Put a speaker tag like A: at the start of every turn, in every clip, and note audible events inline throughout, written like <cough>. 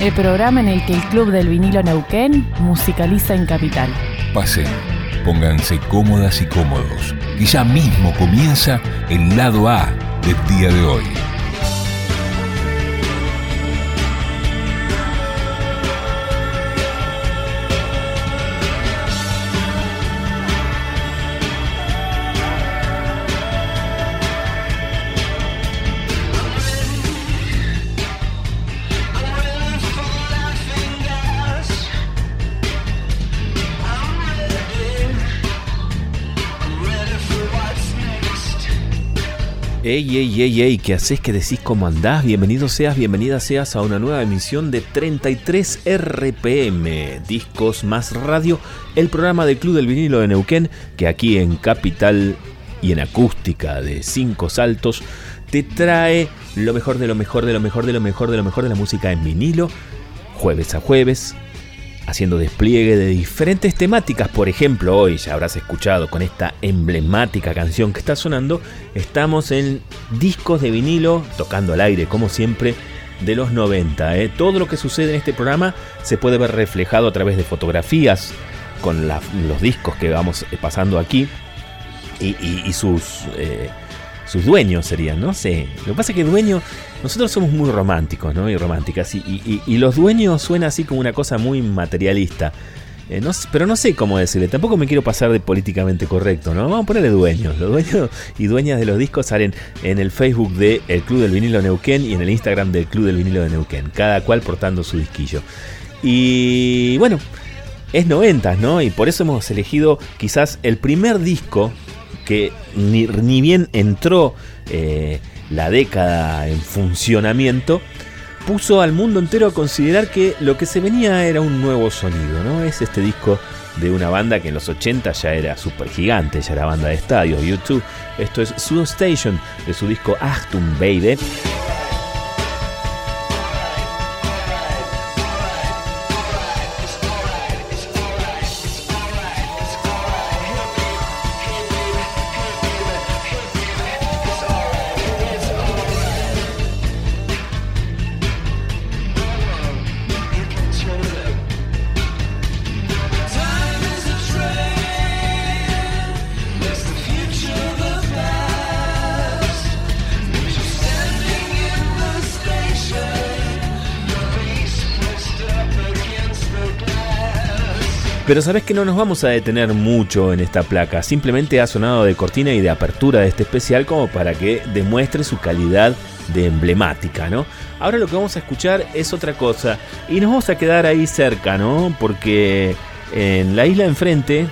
A: El programa en el que el Club del Vinilo Neuquén musicaliza en Capital.
B: Pasen, pónganse cómodas y cómodos. Y ya mismo comienza el lado A del día de hoy.
C: Ey, ey, ey, ey, ¿qué haces? ¿Qué decís? ¿Cómo andás? Bienvenido seas, bienvenida seas a una nueva emisión de 33 RPM, Discos más Radio, el programa del Club del Vinilo de Neuquén, que aquí en Capital y en acústica de cinco saltos, te trae lo mejor de lo mejor de lo mejor de lo mejor de lo mejor de la música en vinilo, jueves a jueves, haciendo despliegue de diferentes temáticas. Por ejemplo, hoy ya habrás escuchado con esta emblemática canción que está sonando, estamos en discos de vinilo, tocando al aire como siempre, de los 90. ¿eh? Todo lo que sucede en este programa se puede ver reflejado a través de fotografías con los discos que vamos pasando aquí y, sus... Eh, sus dueños serían, no sé. Lo que pasa es que dueño, nosotros somos muy románticos, ¿no? Y románticas. Y, los dueños suena así como una cosa muy materialista. Eh, pero no sé cómo decirle, tampoco me quiero pasar de políticamente correcto, ¿no? Vamos a ponerle dueños. Los dueños y dueñas de los discos salen en el Facebook del el Club del Vinilo Neuquén y en el Instagram del Club del Vinilo de Neuquén, cada cual portando su disquillo. Y bueno, es 90, ¿no? Y por eso hemos elegido quizás el primer disco que ni, bien entró eh, la década en funcionamiento, puso al mundo entero a considerar que lo que se venía era un nuevo sonido, ¿no? Es este disco de una banda que en los 80 ya era súper gigante, ya era banda de estadios, YouTube. Esto es Sudo Station de su disco Achtung Baby. Pero sabes que no nos vamos a detener mucho en esta placa, simplemente ha sonado de cortina y de apertura de este especial como para que demuestre su calidad de emblemática, ¿no? Ahora lo que vamos a escuchar es otra cosa y nos vamos a quedar ahí cerca, ¿no? Porque en la isla enfrente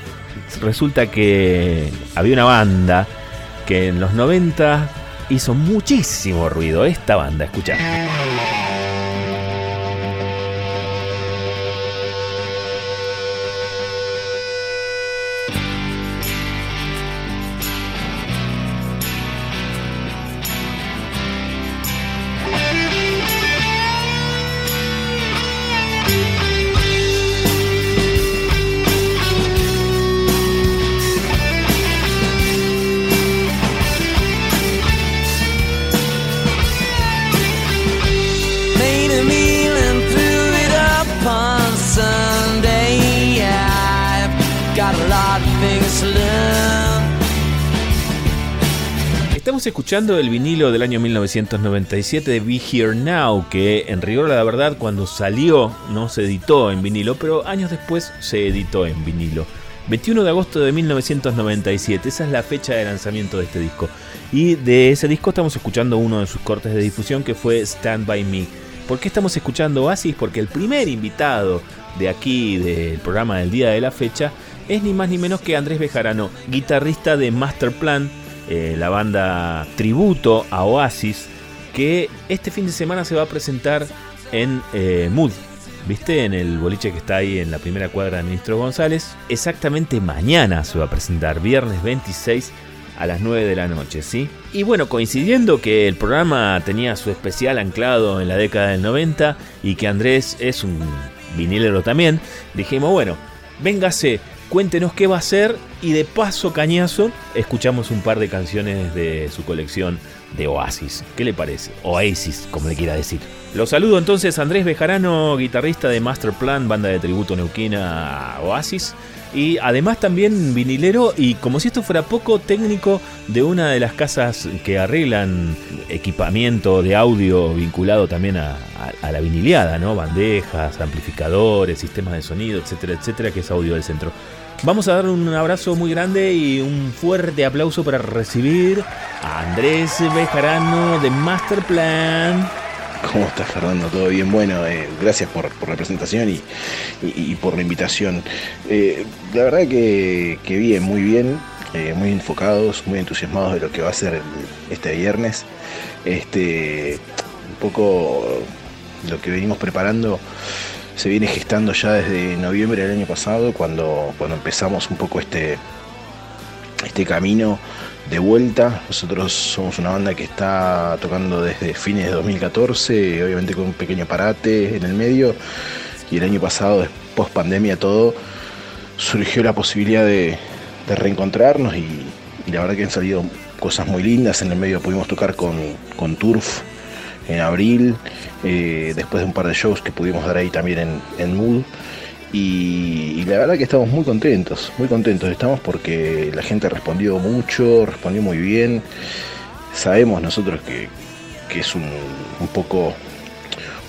C: resulta que había una banda que en los 90 hizo muchísimo ruido, esta banda, escucha. Escuchando el vinilo del año 1997 de Be Here Now, que en rigor la verdad cuando salió no se editó en vinilo, pero años después se editó en vinilo. 21 de agosto de 1997, esa es la fecha de lanzamiento de este disco. Y de ese disco estamos escuchando uno de sus cortes de difusión que fue Stand By Me. ¿Por qué estamos escuchando Oasis? Porque el primer invitado de aquí, del programa del día de la fecha, es ni más ni menos que Andrés Bejarano, guitarrista de Masterplan, eh, la banda tributo a Oasis, que este fin de semana se va a presentar en eh, Mood, ¿viste? En el boliche que está ahí en la primera cuadra de Ministro González. Exactamente mañana se va a presentar, viernes 26 a las 9 de la noche, ¿sí? Y bueno, coincidiendo que el programa tenía su especial anclado en la década del 90 y que Andrés es un vinilero también, dijimos, bueno, véngase, cuéntenos qué va a hacer y de paso cañazo escuchamos un par de canciones de su colección de Oasis. ¿Qué le parece? Oasis, como le quiera decir. Lo saludo entonces Andrés Bejarano, guitarrista de Masterplan, banda de tributo neuquina Oasis. Y además también vinilero y como si esto fuera poco técnico de una de las casas que arreglan equipamiento de audio vinculado también a, la viniliada, ¿no? Bandejas, amplificadores, sistemas de sonido, etcétera, etcétera, que es Audio del Centro. Vamos a dar un abrazo muy grande y un fuerte aplauso para recibir a Andrés Bejarano de Masterplan.
D: ¿Cómo estás, Fernando? ¿Todo bien? Bueno, eh, gracias por, la presentación y, por la invitación. Eh, la verdad que, bien, muy bien, eh, muy enfocados, muy entusiasmados de lo que va a ser este viernes. Este, un poco lo que venimos preparando se viene gestando ya desde noviembre del año pasado, cuando, cuando empezamos un poco este, este camino de vuelta. Nosotros somos una banda que está tocando desde fines de 2014, obviamente con un pequeño parate en el medio. Y el año pasado, post pandemia todo, surgió la posibilidad de, reencontrarnos y, la verdad que han salido cosas muy lindas. En el medio pudimos tocar con, con Turf en abril, eh, después de un par de shows que pudimos dar ahí también en, en Mood. Y, la verdad que estamos muy contentos, muy contentos estamos porque la gente ha respondido mucho, respondió muy bien. Sabemos nosotros que, es un, poco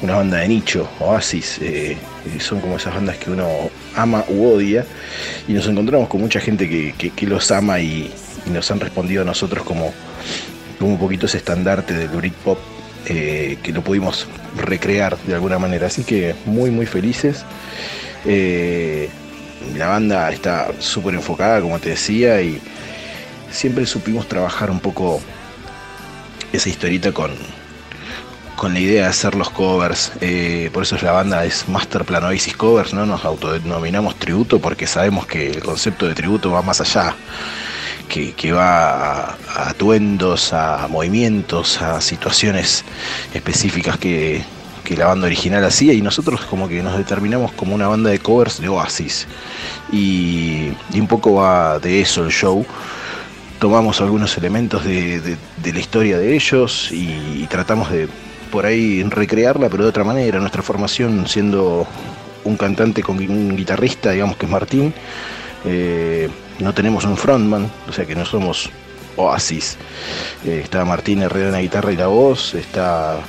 D: una banda de nicho, Oasis, eh, son como esas bandas que uno ama u odia. Y nos encontramos con mucha gente que, los ama y, nos han respondido a nosotros como, como un poquito ese estandarte del Britpop eh, que lo pudimos recrear de alguna manera. Así que muy, muy felices. Eh, la banda está súper enfocada, como te decía, y siempre supimos trabajar un poco esa historita con, con la idea de hacer los covers. Eh, por eso es la banda es Master Plan Oasis Covers, ¿no? Nos autodenominamos tributo porque sabemos que el concepto de tributo va más allá. Que, va a atuendos, a movimientos, a situaciones específicas que, que la banda original hacía y nosotros como que nos determinamos como una banda de covers de Oasis. Y, un poco va de eso el show. Tomamos algunos elementos de, la historia de ellos y, tratamos de por ahí recrearla pero de otra manera. Nuestra formación siendo un cantante con un guitarrista digamos que es Martín eh, no tenemos un frontman o sea que no somos Oasis eh, está Martín Herrera en la guitarra y la voz está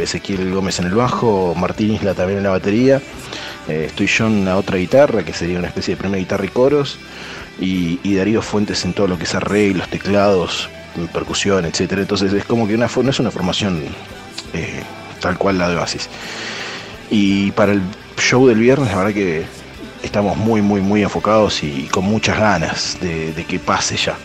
D: Ezequiel Gómez en el bajo, Martín Isla también en la batería, eh, estoy yo en la otra guitarra, que sería una especie de primera guitarra y coros, y, Darío Fuentes en todo lo que es arreglos, teclados, percusión, etcétera. Entonces es como que una, no es una formación tal cual la de Oasis. Y para el show del viernes, la verdad que estamos muy, muy, muy enfocados y, con muchas ganas de, de que pase ya.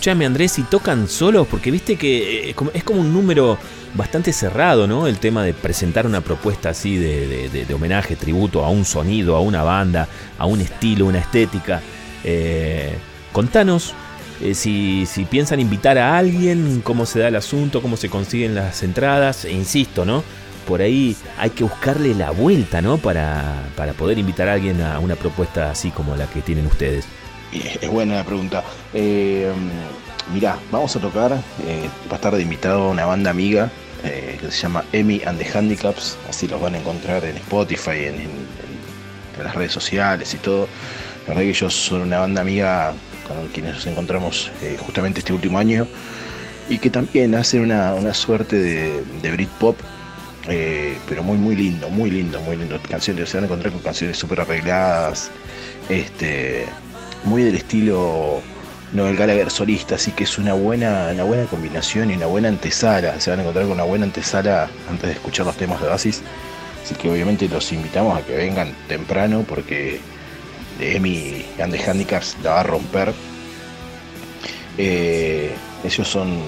C: escuchame Andrés, si tocan solos, porque viste que eh, es como un número bastante cerrado, ¿no? El tema de presentar una propuesta así de, homenaje, tributo a un sonido, a una banda, a un estilo, una estética. Eh, contanos eh, si, piensan invitar a alguien, cómo se da el asunto, cómo se consiguen las entradas, e insisto, ¿no? Por ahí hay que buscarle la vuelta, ¿no? Para, poder invitar a alguien a una propuesta así como la que tienen ustedes.
D: Es buena la pregunta. Eh, mirá, vamos a tocar, eh, va a estar de invitado una banda amiga eh, que se llama Emmy and the Handicaps, así los van a encontrar en Spotify, en, las redes sociales y todo. La verdad que ellos son una banda amiga con quienes nos encontramos justamente este último año y que también hacen una, suerte de, de Britpop pero muy muy lindo, muy lindo, muy lindo. Canciones, se van a encontrar con canciones súper arregladas, este, muy del estilo Noel Gallagher solista, así que es una buena, una buena combinación y una buena antesala. Se van a encontrar con una buena antesala antes de escuchar los temas de Oasis. Así que obviamente los invitamos a que vengan temprano porque Emi and the Handicaps la va a romper. Eh, ellos son,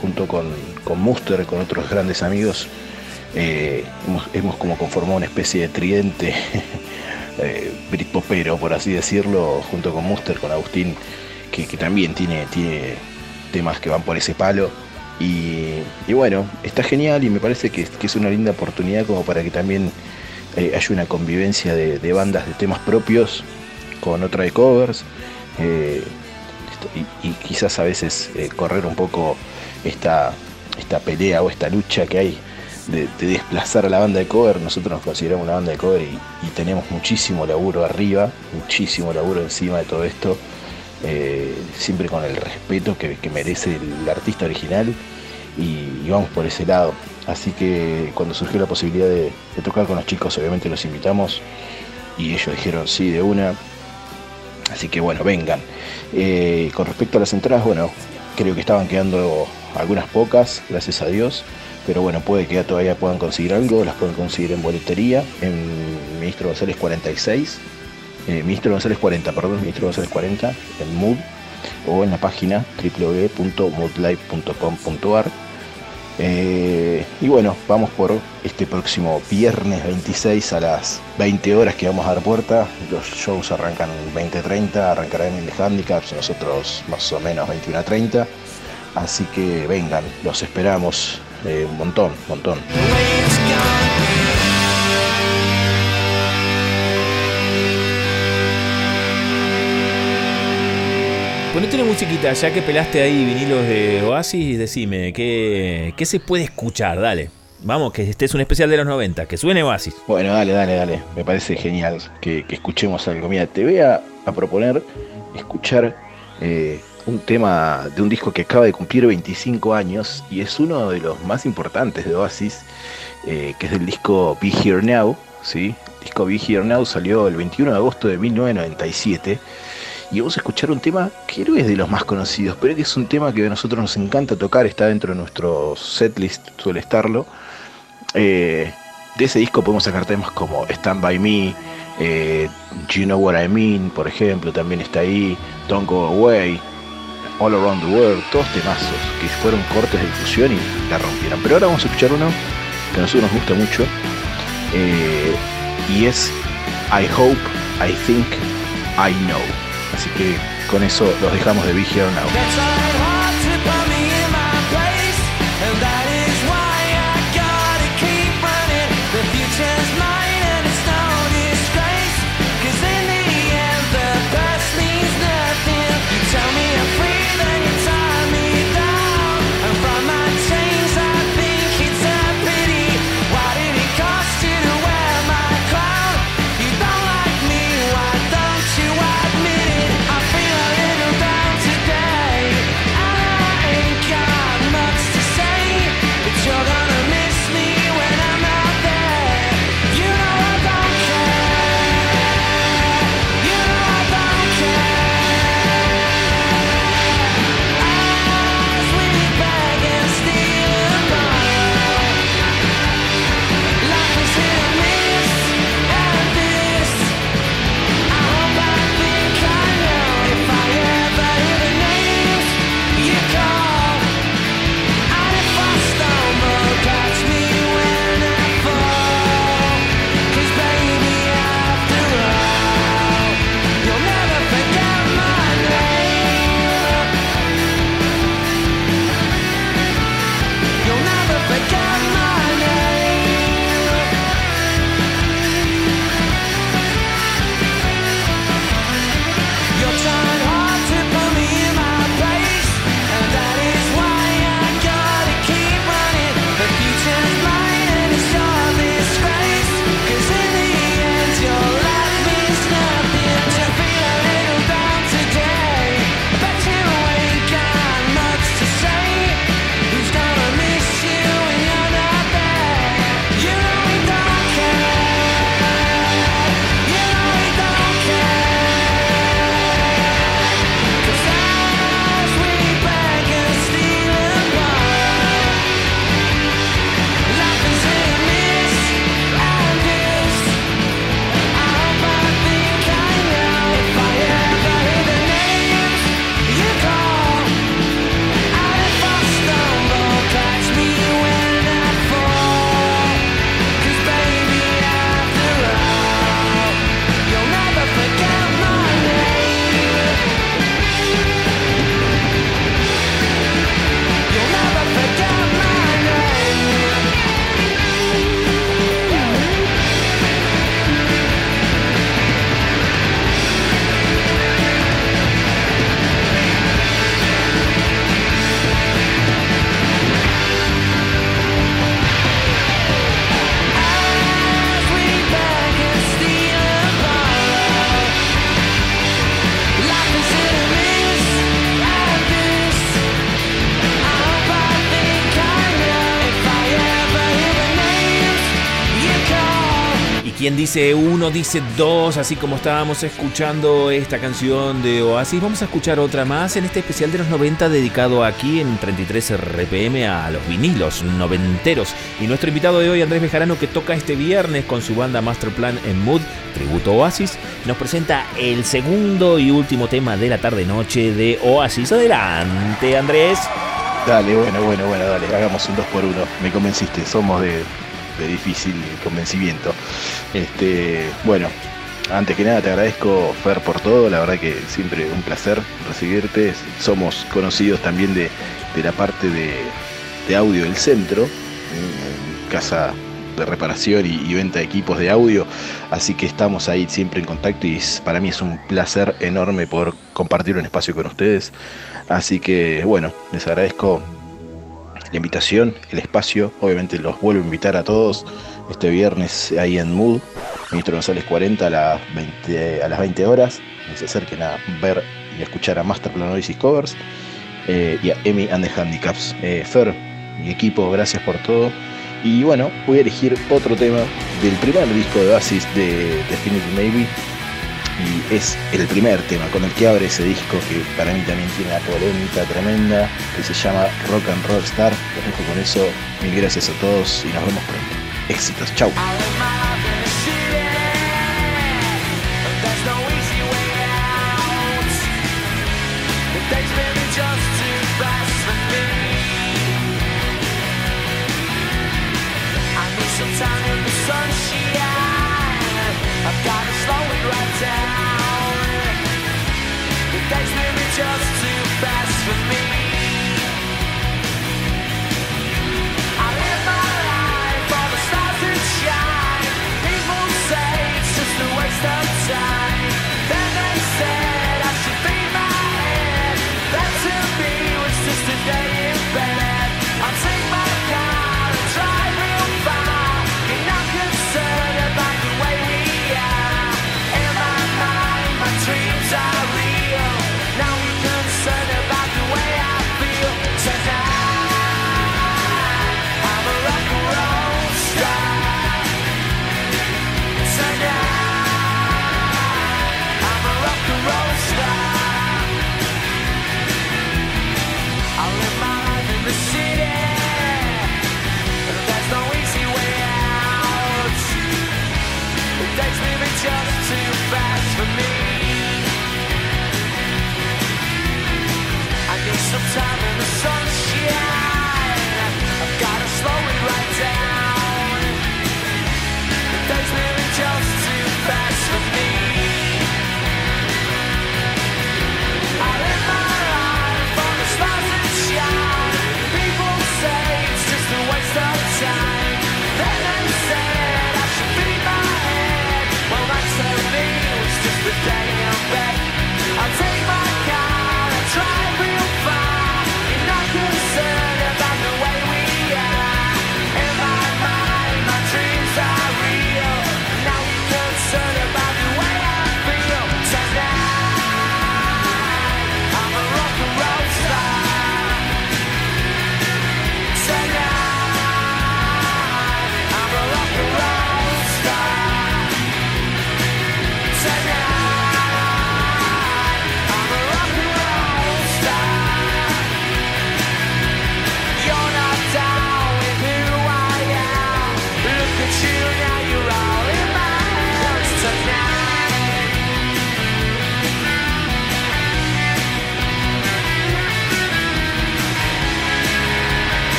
D: junto con, con Muster, con otros grandes amigos, eh, hemos, como conformado una especie de tridente <laughs> eh, britpopero, por así decirlo, junto con Muster, con Agustín, que, también tiene, tiene temas que van por ese palo. Y, bueno, está genial y me parece que, es una linda oportunidad como para que también eh, haya una convivencia de, bandas de temas propios con otra de covers. y, quizás a veces correr un poco esta, esta pelea o esta lucha que hay de, desplazar a la banda de cover. Nosotros nos consideramos una banda de cover y, tenemos muchísimo laburo arriba, muchísimo laburo encima de todo esto, eh, siempre con el respeto que, merece el, artista original y, vamos por ese lado. Así que cuando surgió la posibilidad de, tocar con los chicos, obviamente los invitamos y ellos dijeron sí de una. Así que bueno, vengan. Eh, con respecto a las entradas, bueno, creo que estaban quedando algunas pocas, gracias a Dios pero bueno, puede que todavía puedan conseguir algo, las pueden conseguir en boletería, en Ministro González 46, eh, Ministro González 40, perdón, Ministro González 40, en Mood, o en la página www.moodlive.com.ar. Eh, y bueno, vamos por este próximo viernes 26 a las 20 horas que vamos a dar puerta. Los shows arrancan 20.30, arrancarán en el Handicaps, nosotros más o menos 21.30. Así que vengan, los esperamos un montón, un montón.
C: Ponete una musiquita, ya que pelaste ahí vinilos de Oasis, decime, ¿qué, qué se puede escuchar? Dale. Vamos, que este es un especial de los 90, que suene Oasis.
D: Bueno, dale, dale, dale. Me parece genial que, escuchemos algo. Mira, te voy a, proponer escuchar eh, un tema de un disco que acaba de cumplir 25 años y es uno de los más importantes de Oasis, eh, que es el disco Be Here Now. ¿sí? El disco Be Here Now salió el 21 de agosto de 1997 y vamos a escuchar un tema que no es de los más conocidos, pero que es un tema que a nosotros nos encanta tocar, está dentro de nuestro setlist, suele estarlo. Eh, de ese disco podemos sacar temas como Stand By Me, eh, You Know What I Mean, por ejemplo, también está ahí, Don't Go Away, All Around the World, todos temazos que fueron cortes de difusión y la rompieron. Pero ahora vamos a escuchar uno que a nosotros nos gusta mucho eh, y es I Hope, I Think, I Know. Así que con eso los dejamos de Be Here Now.
C: Quien dice uno, dice dos, así como estábamos escuchando esta canción de Oasis, vamos a escuchar otra más en este especial de los 90 dedicado aquí en 33 RPM a los vinilos noventeros. Y nuestro invitado de hoy, Andrés Bejarano, que toca este viernes con su banda Masterplan en Mood, tributo Oasis, nos presenta el segundo y último tema de la tarde-noche de Oasis. Adelante, Andrés.
D: Dale, bueno, bueno, bueno, dale, hagamos un 2 por 1 Me convenciste, somos de, difícil convencimiento. Este, bueno, antes que nada te agradezco, Fer, por todo. La verdad que siempre un placer recibirte. Somos conocidos también de, la parte de, audio del centro, casa de reparación y, venta de equipos de audio. Así que estamos ahí siempre en contacto y para mí es un placer enorme poder compartir un espacio con ustedes. Así que bueno, les agradezco la invitación, el espacio. Obviamente los vuelvo a invitar a todos este viernes ahí en Mood, Ministro González 40 a las 20, a las 20 horas. se acerquen a ver y escuchar a Master Planoisis Covers eh, y a Emmy and the Handicaps. Eh, Fer, mi equipo, gracias por todo. Y bueno, voy a elegir otro tema del primer disco de Oasis de Definitive Maybe y es el primer tema con el que abre ese disco que para mí también tiene una polémica tremenda que se llama Rock and Roll Star. Los dejo con eso, mil gracias a todos y nos vemos pronto. Éxitos, chau.
E: I've got to slow it right down.
F: The days
E: just too fast
F: for
E: me.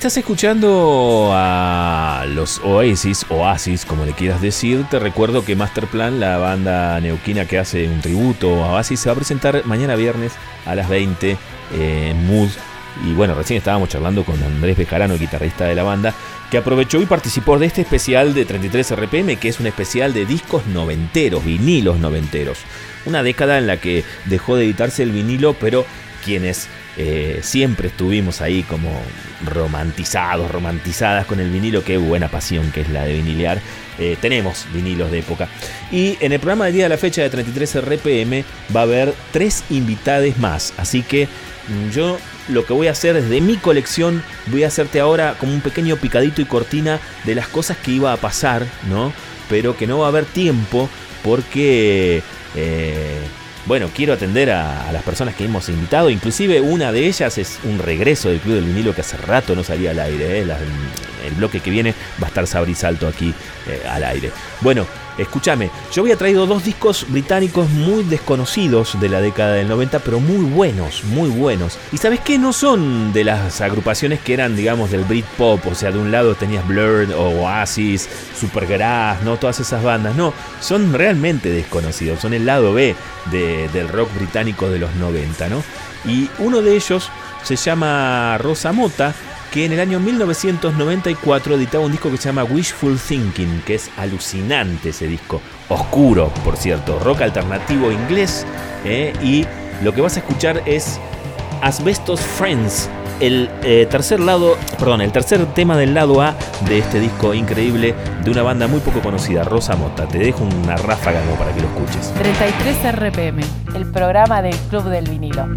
C: Estás escuchando a los Oasis, Oasis, como le quieras decir. Te recuerdo que Masterplan, la banda neuquina que hace un tributo a Oasis, se va a presentar mañana viernes a las 20 en Mood. Y bueno, recién estábamos charlando con Andrés Bejarano, guitarrista de la banda, que aprovechó y participó de este especial de 33 RPM, que es un especial de discos noventeros, vinilos noventeros. Una década en la que dejó de editarse el vinilo, pero quienes eh, siempre estuvimos ahí como romantizados, romantizadas con el vinilo, qué buena pasión que es la de vinilear. Eh, tenemos vinilos de época. Y en el programa del día de la fecha de 33 RPM va a haber tres invitades más. Así que mm, yo lo que voy a hacer desde mi colección, voy a hacerte ahora como un pequeño picadito y cortina de las cosas que iba a pasar, ¿no? Pero que no va a haber tiempo porque... Eh, bueno, quiero atender a, las personas que hemos invitado. Inclusive una de ellas es un regreso del Club del Vinilo que hace rato no salía al aire. ¿eh? el bloque que viene va a estar Sabrisalto aquí eh, al aire. Bueno, escúchame, yo había traído dos discos británicos muy desconocidos de la década del 90, pero muy buenos, muy buenos. Y sabes qué, no son de las agrupaciones que eran, digamos, del Britpop, o sea, de un lado tenías Blurred o Oasis, Supergrass, ¿no? Todas esas bandas, no, son realmente desconocidos, son el lado B del rock británico de los 90, ¿no? Y uno de ellos se llama Rosa Mota que en el año 1994 editaba un disco que se llama Wishful Thinking, que es alucinante ese disco, oscuro, por cierto, rock alternativo inglés, ¿eh? y lo que vas a escuchar es Asbestos Friends, el eh, tercer lado, perdón, el tercer tema del lado A de este disco increíble de una banda muy poco conocida, Rosa Mota. Te dejo una ráfaga para que lo escuches.
A: 33 RPM, el programa del Club del Vinilo.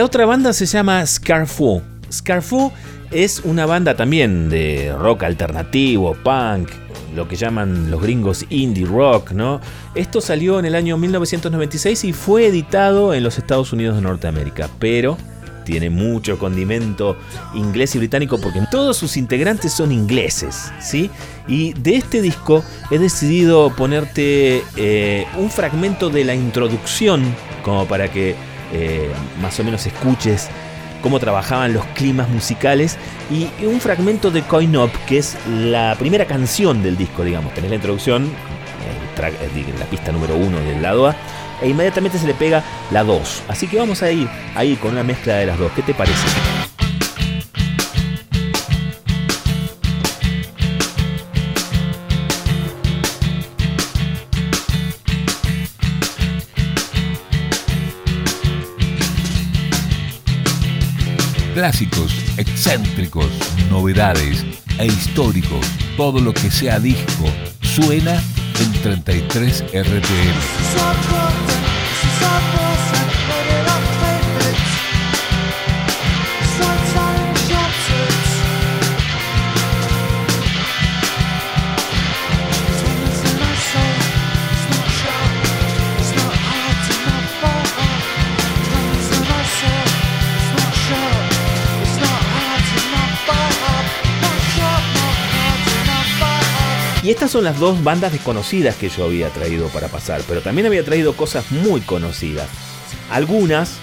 C: La otra banda se llama Scarfoo. Scarfoo es una banda también de rock alternativo, punk, lo que llaman los gringos indie rock, ¿no? Esto salió en el año 1996 y fue editado en los Estados Unidos de Norteamérica, pero tiene mucho condimento inglés y británico porque todos sus integrantes son ingleses, ¿sí? Y de este disco he decidido ponerte eh, un fragmento de la introducción como para que eh, más o menos escuches cómo trabajaban los climas musicales y un fragmento de Coin Up, que es la primera canción del disco, digamos. Tenés la introducción, eh, la pista número uno del lado A, e inmediatamente se le pega la 2. Así que vamos a ir ahí con una mezcla de las dos. ¿Qué te parece?
B: Clásicos, excéntricos, novedades e históricos. Todo lo que sea disco suena en 33 RPM.
C: Estas son las dos bandas desconocidas que yo había traído para pasar, pero también había traído cosas muy conocidas. Algunas,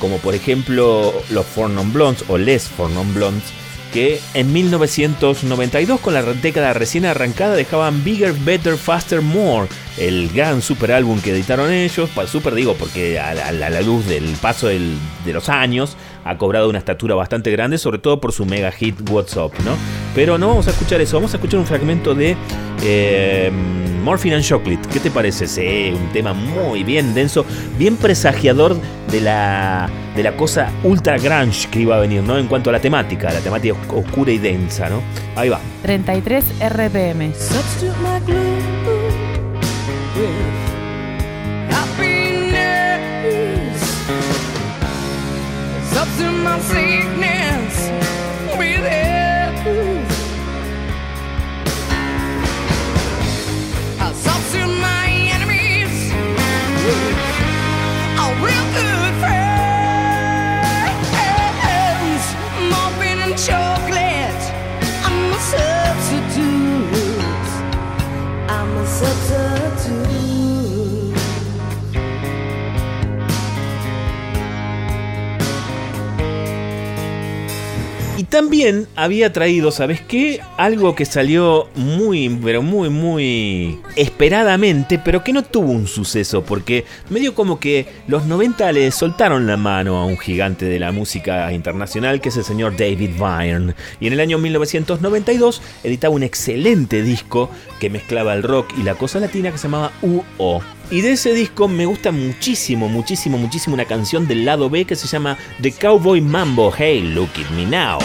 C: como por ejemplo los Four Non Blondes o Les Four Non Blondes, que en 1992 con la década recién arrancada dejaban Bigger, Better, Faster, More, el gran super álbum que editaron ellos, super digo porque a la, luz del paso de los años ha cobrado una estatura bastante grande, sobre todo por su mega hit What's Up, ¿no? Pero no vamos a escuchar eso, vamos a escuchar un fragmento de eh, Morphine and Chocolate. ¿Qué te parece? Sí, un tema muy bien denso, bien presagiador de la, de la cosa ultra grunge que iba a venir, ¿no? En cuanto a la temática, la temática oscura y densa, ¿no? Ahí va.
A: 33 RPM. my
C: también había traído, ¿sabes qué? Algo que salió muy, pero muy, muy esperadamente, pero que no tuvo un suceso, porque medio como que los 90 le soltaron la mano a un gigante de la música internacional, que es el señor David Byrne. Y en el año 1992 editaba un excelente disco que mezclaba el rock y la cosa latina que se llamaba UO. Y de ese disco me gusta muchísimo, muchísimo, muchísimo una canción del lado B que se llama The Cowboy Mambo. Hey, look at me now.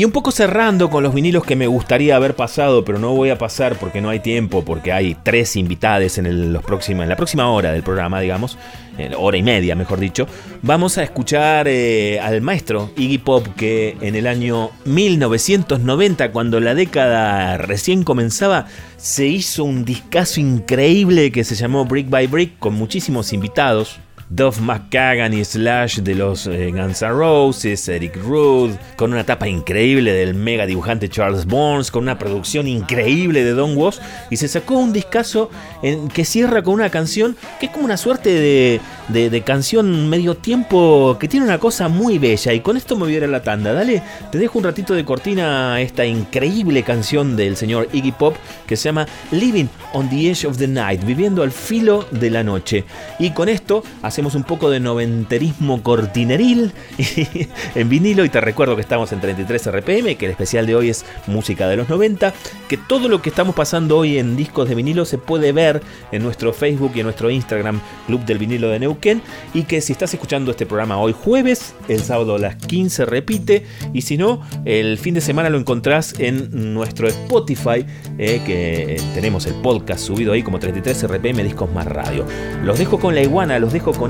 C: Y un poco cerrando con los vinilos que me gustaría haber pasado, pero no voy a pasar porque no hay tiempo, porque hay tres invitades en, la próxima hora del programa, digamos, hora y media, mejor dicho. Vamos a escuchar eh, al maestro Iggy Pop que en el año 1990, cuando la década recién comenzaba, se hizo un discazo increíble que se llamó Brick by Brick con muchísimos invitados. Duff McKagan y Slash de los eh, Guns N' Roses, Eric Rudd, con una tapa increíble del mega dibujante Charles Burns, con una producción increíble de Don Was, y se sacó un discazo en, que cierra con una canción que es como una suerte de, de- canción medio tiempo que tiene una cosa muy bella, y con esto me voy a la tanda. Dale, te dejo un ratito de cortina esta increíble canción del señor Iggy Pop que se llama Living on the Edge of the Night, viviendo al filo de la noche. Y con esto hacemos un poco de noventerismo cortineril <laughs> en vinilo y te recuerdo que estamos en 33 RPM, que el especial de hoy es música de los 90, que todo lo que estamos pasando hoy en discos de vinilo se puede ver en nuestro Facebook y en nuestro Instagram Club del Vinilo de Neuquén y que si estás escuchando este programa hoy jueves, el sábado a las 15 repite y si no, el fin de semana lo encontrás en nuestro Spotify, eh, que tenemos el podcast subido ahí como 33 RPM Discos Más Radio. Los dejo con la iguana, los dejo con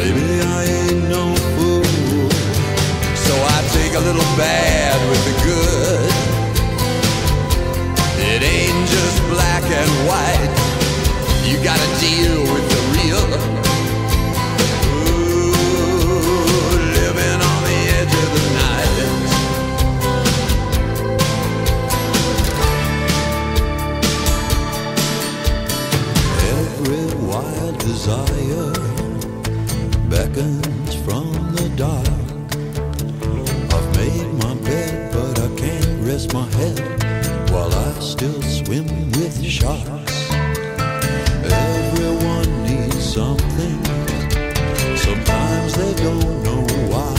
G: Baby, I ain't no fool. So I take a little bad with the good. It ain't just black and white. You gotta deal with the real. Ooh, living on the edge of the night. Every wild desire beckons from the dark. I've made my bed, but I can't rest my head while I still swim with sharks. Everyone needs something. Sometimes they don't know why.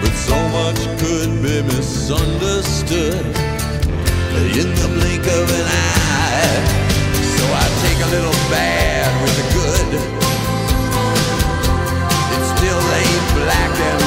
G: But so much could be misunderstood in the blink of an eye. So I take a little bad with the good till they black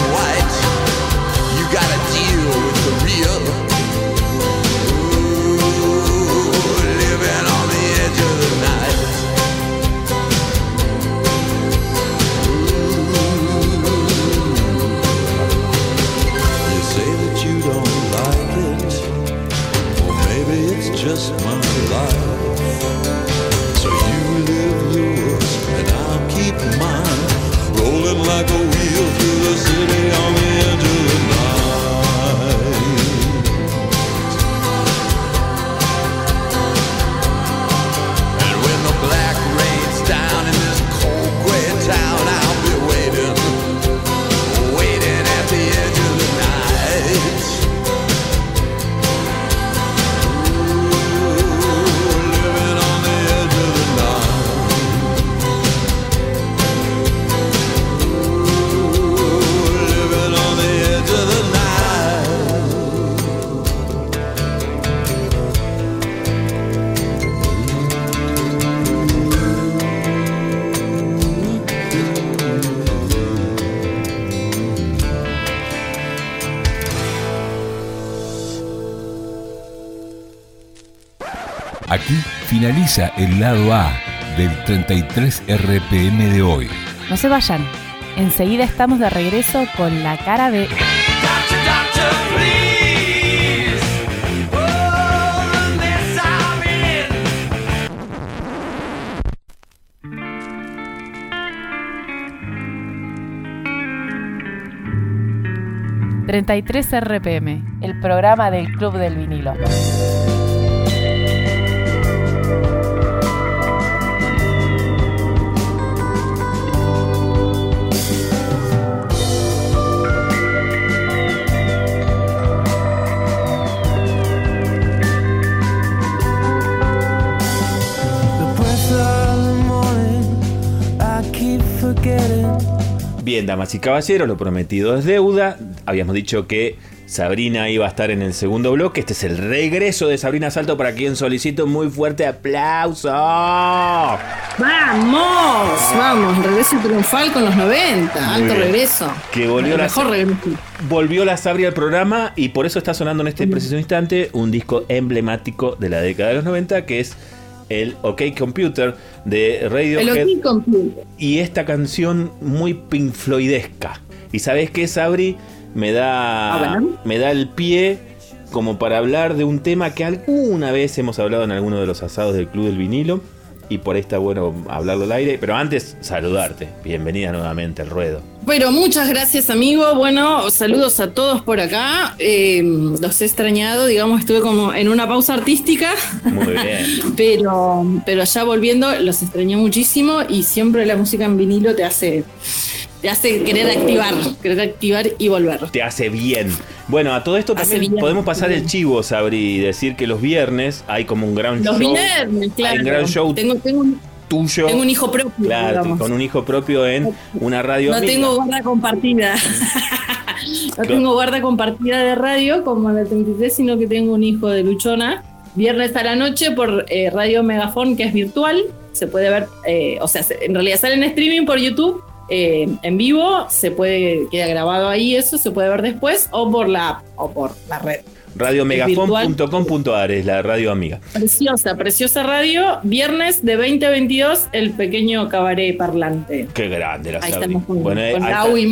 B: finaliza el lado A del 33 RPM de hoy.
A: No se vayan. Enseguida estamos de regreso con la cara
H: in.
A: 33 RPM, el programa del Club del Vinilo.
C: Bien, damas y caballeros, lo prometido es deuda. Habíamos dicho que Sabrina iba a estar en el segundo bloque. Este es el regreso de Sabrina Salto para quien solicito un muy fuerte aplauso.
I: ¡Vamos! Vamos, regreso triunfal con los 90. Alto
C: bien.
I: regreso.
C: Que volvió
I: El
C: la-
I: mejor regreso.
C: Volvió la Sabri al programa y por eso está sonando en este preciso instante un disco emblemático de la década de los 90 que es el OK Computer de
I: El
C: Radiohead
I: OK Computer.
C: y esta canción muy Pink Floydesca. ¿Y sabes qué, Sabri? Me da, me da el pie como para hablar de un tema que alguna vez hemos hablado en alguno de los asados del Club del Vinilo y por ahí está bueno hablarlo al aire. Pero antes, saludarte. Bienvenida nuevamente al ruedo.
I: Bueno, muchas gracias, amigo. Bueno, saludos a todos por acá. Eh, los he extrañado, digamos, estuve como en una pausa artística.
C: Muy bien. <laughs>
I: Pero, pero ya volviendo, los extrañé muchísimo y siempre la música en vinilo te hace, te hace querer activar, querer activar y volver.
C: Te hace bien. Bueno, a todo esto también podemos pasar el chivo, Sabri, y decir que los viernes hay como un gran
I: Los
C: show
I: viernes, claro.
C: Hay un gran show
I: Tengo, tengo, un,
C: tuyo.
I: tengo un hijo propio.
C: Claro,
I: digamos.
C: con un hijo propio en una radio.
I: No
C: amiga.
I: tengo guarda compartida. <laughs> no tengo guarda compartida de radio como en el 33, sino que tengo un hijo de Luchona. Viernes a la noche por eh, Radio Megafon, que es virtual. Se puede ver, eh, o sea, se- en realidad sale en streaming por YouTube. eh, en vivo, se puede, queda grabado ahí eso, se puede ver después, o por la app, o por la red.
C: Radiomegafon.com.ar es la radio amiga.
I: Preciosa, preciosa radio. Viernes de 2022, el pequeño cabaret parlante.
C: Qué grande la
I: Ahí estamos con,
C: Bueno, eh,
I: con
C: ahí,
I: Lau y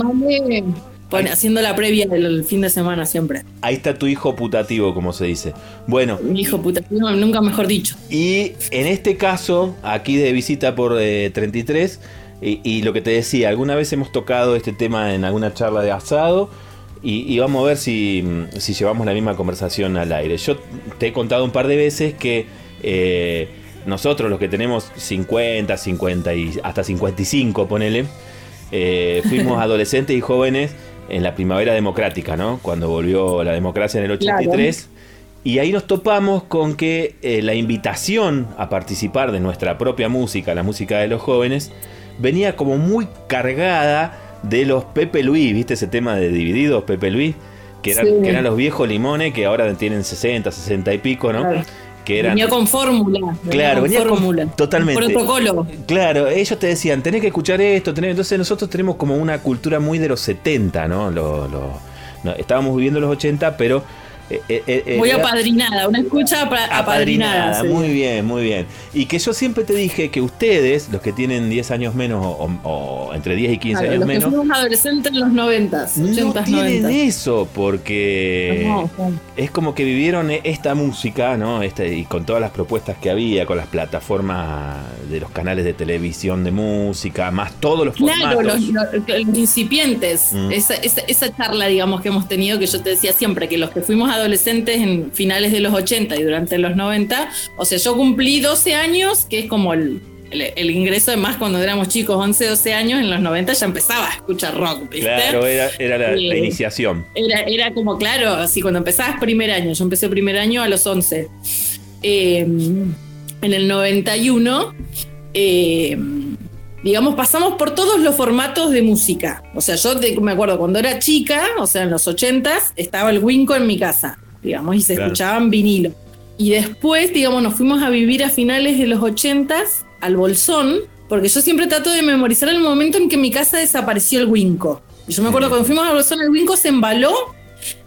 I: haciendo la previa del fin de semana siempre.
C: ahí está tu hijo putativo, como se dice. Bueno,
I: Mi hijo puta, no, nunca mejor dicho.
C: y en este caso, aquí de visita por eh, 33, y, y lo que te decía, alguna vez hemos tocado este tema en alguna charla de asado. Y, y vamos a ver si, si llevamos la misma conversación al aire. Yo te he contado un par de veces que eh, nosotros, los que tenemos 50, 50 y hasta 55, ponele, eh, <laughs> fuimos adolescentes y jóvenes en la primavera democrática, ¿no? Cuando volvió la democracia en el 83. Y ahí nos topamos con que eh, la invitación a participar de nuestra propia música, la música de los jóvenes, venía como muy cargada de los Pepe Luis, ¿viste ese tema de divididos, Pepe Luis? Que eran,
I: Sí.
C: que eran los viejos limones que ahora tienen 60, 60 y pico, ¿no?
I: Claro.
C: Que eran,
I: Venía con fórmula.
C: Claro,
I: con
C: venía con-
I: fórmula.
C: totalmente.
I: Protocolo.
C: Claro, ellos te decían, tenés que escuchar esto, tenés... entonces nosotros tenemos como una cultura muy de los 70, ¿no? Lo- lo- no, estábamos viviendo los 80, pero... eh, eh, eh,
I: Muy
C: era-
I: apadrinada, una escucha apa- apadrinada. sí.
C: muy bien, muy bien. Y que yo siempre te dije que ustedes, los que tienen 10 años menos o, o entre 10 y 15
I: Claro,
C: años
I: los que
C: menos,
I: fuimos adolescentes en los 90,
C: no
I: 80,
C: tienen
I: 90.
C: eso, porque
I: No, no.
C: es como que vivieron e- esta música, ¿no? Este, y con todas las propuestas que había, con las plataformas de los canales de televisión de música, más todos los
I: Claro,
C: formatos.
I: los, los- los incipientes.
C: Mm.
I: Esa, esa, esa charla, digamos, que hemos tenido, que yo te decía siempre, que los que fuimos adolescentes en finales de los 80 y durante los 90, o sea, yo cumplí 12 años, que es como el, el, el ingreso, además, cuando éramos chicos, 11, 12 años, en los 90 ya empezaba a escuchar rock, ¿viste?
C: Claro, era, era la, la
I: Sí.
C: iniciación.
I: Era, era como, claro, así cuando empezabas primer año, yo empecé primer año a los 11. Eh, en el 91, eh, digamos, pasamos por todos los formatos de música. O sea, yo me acuerdo cuando era chica, o sea, en los 80s, estaba el Winco en mi casa, digamos, y se
C: Claro.
I: escuchaban vinilo. Y después, digamos, nos fuimos a vivir a finales de los 80s al Bolsón, porque yo siempre trato de memorizar el momento en que en mi casa desapareció el Winco. Y yo me acuerdo cuando fuimos al Bolsón, el Winco se embaló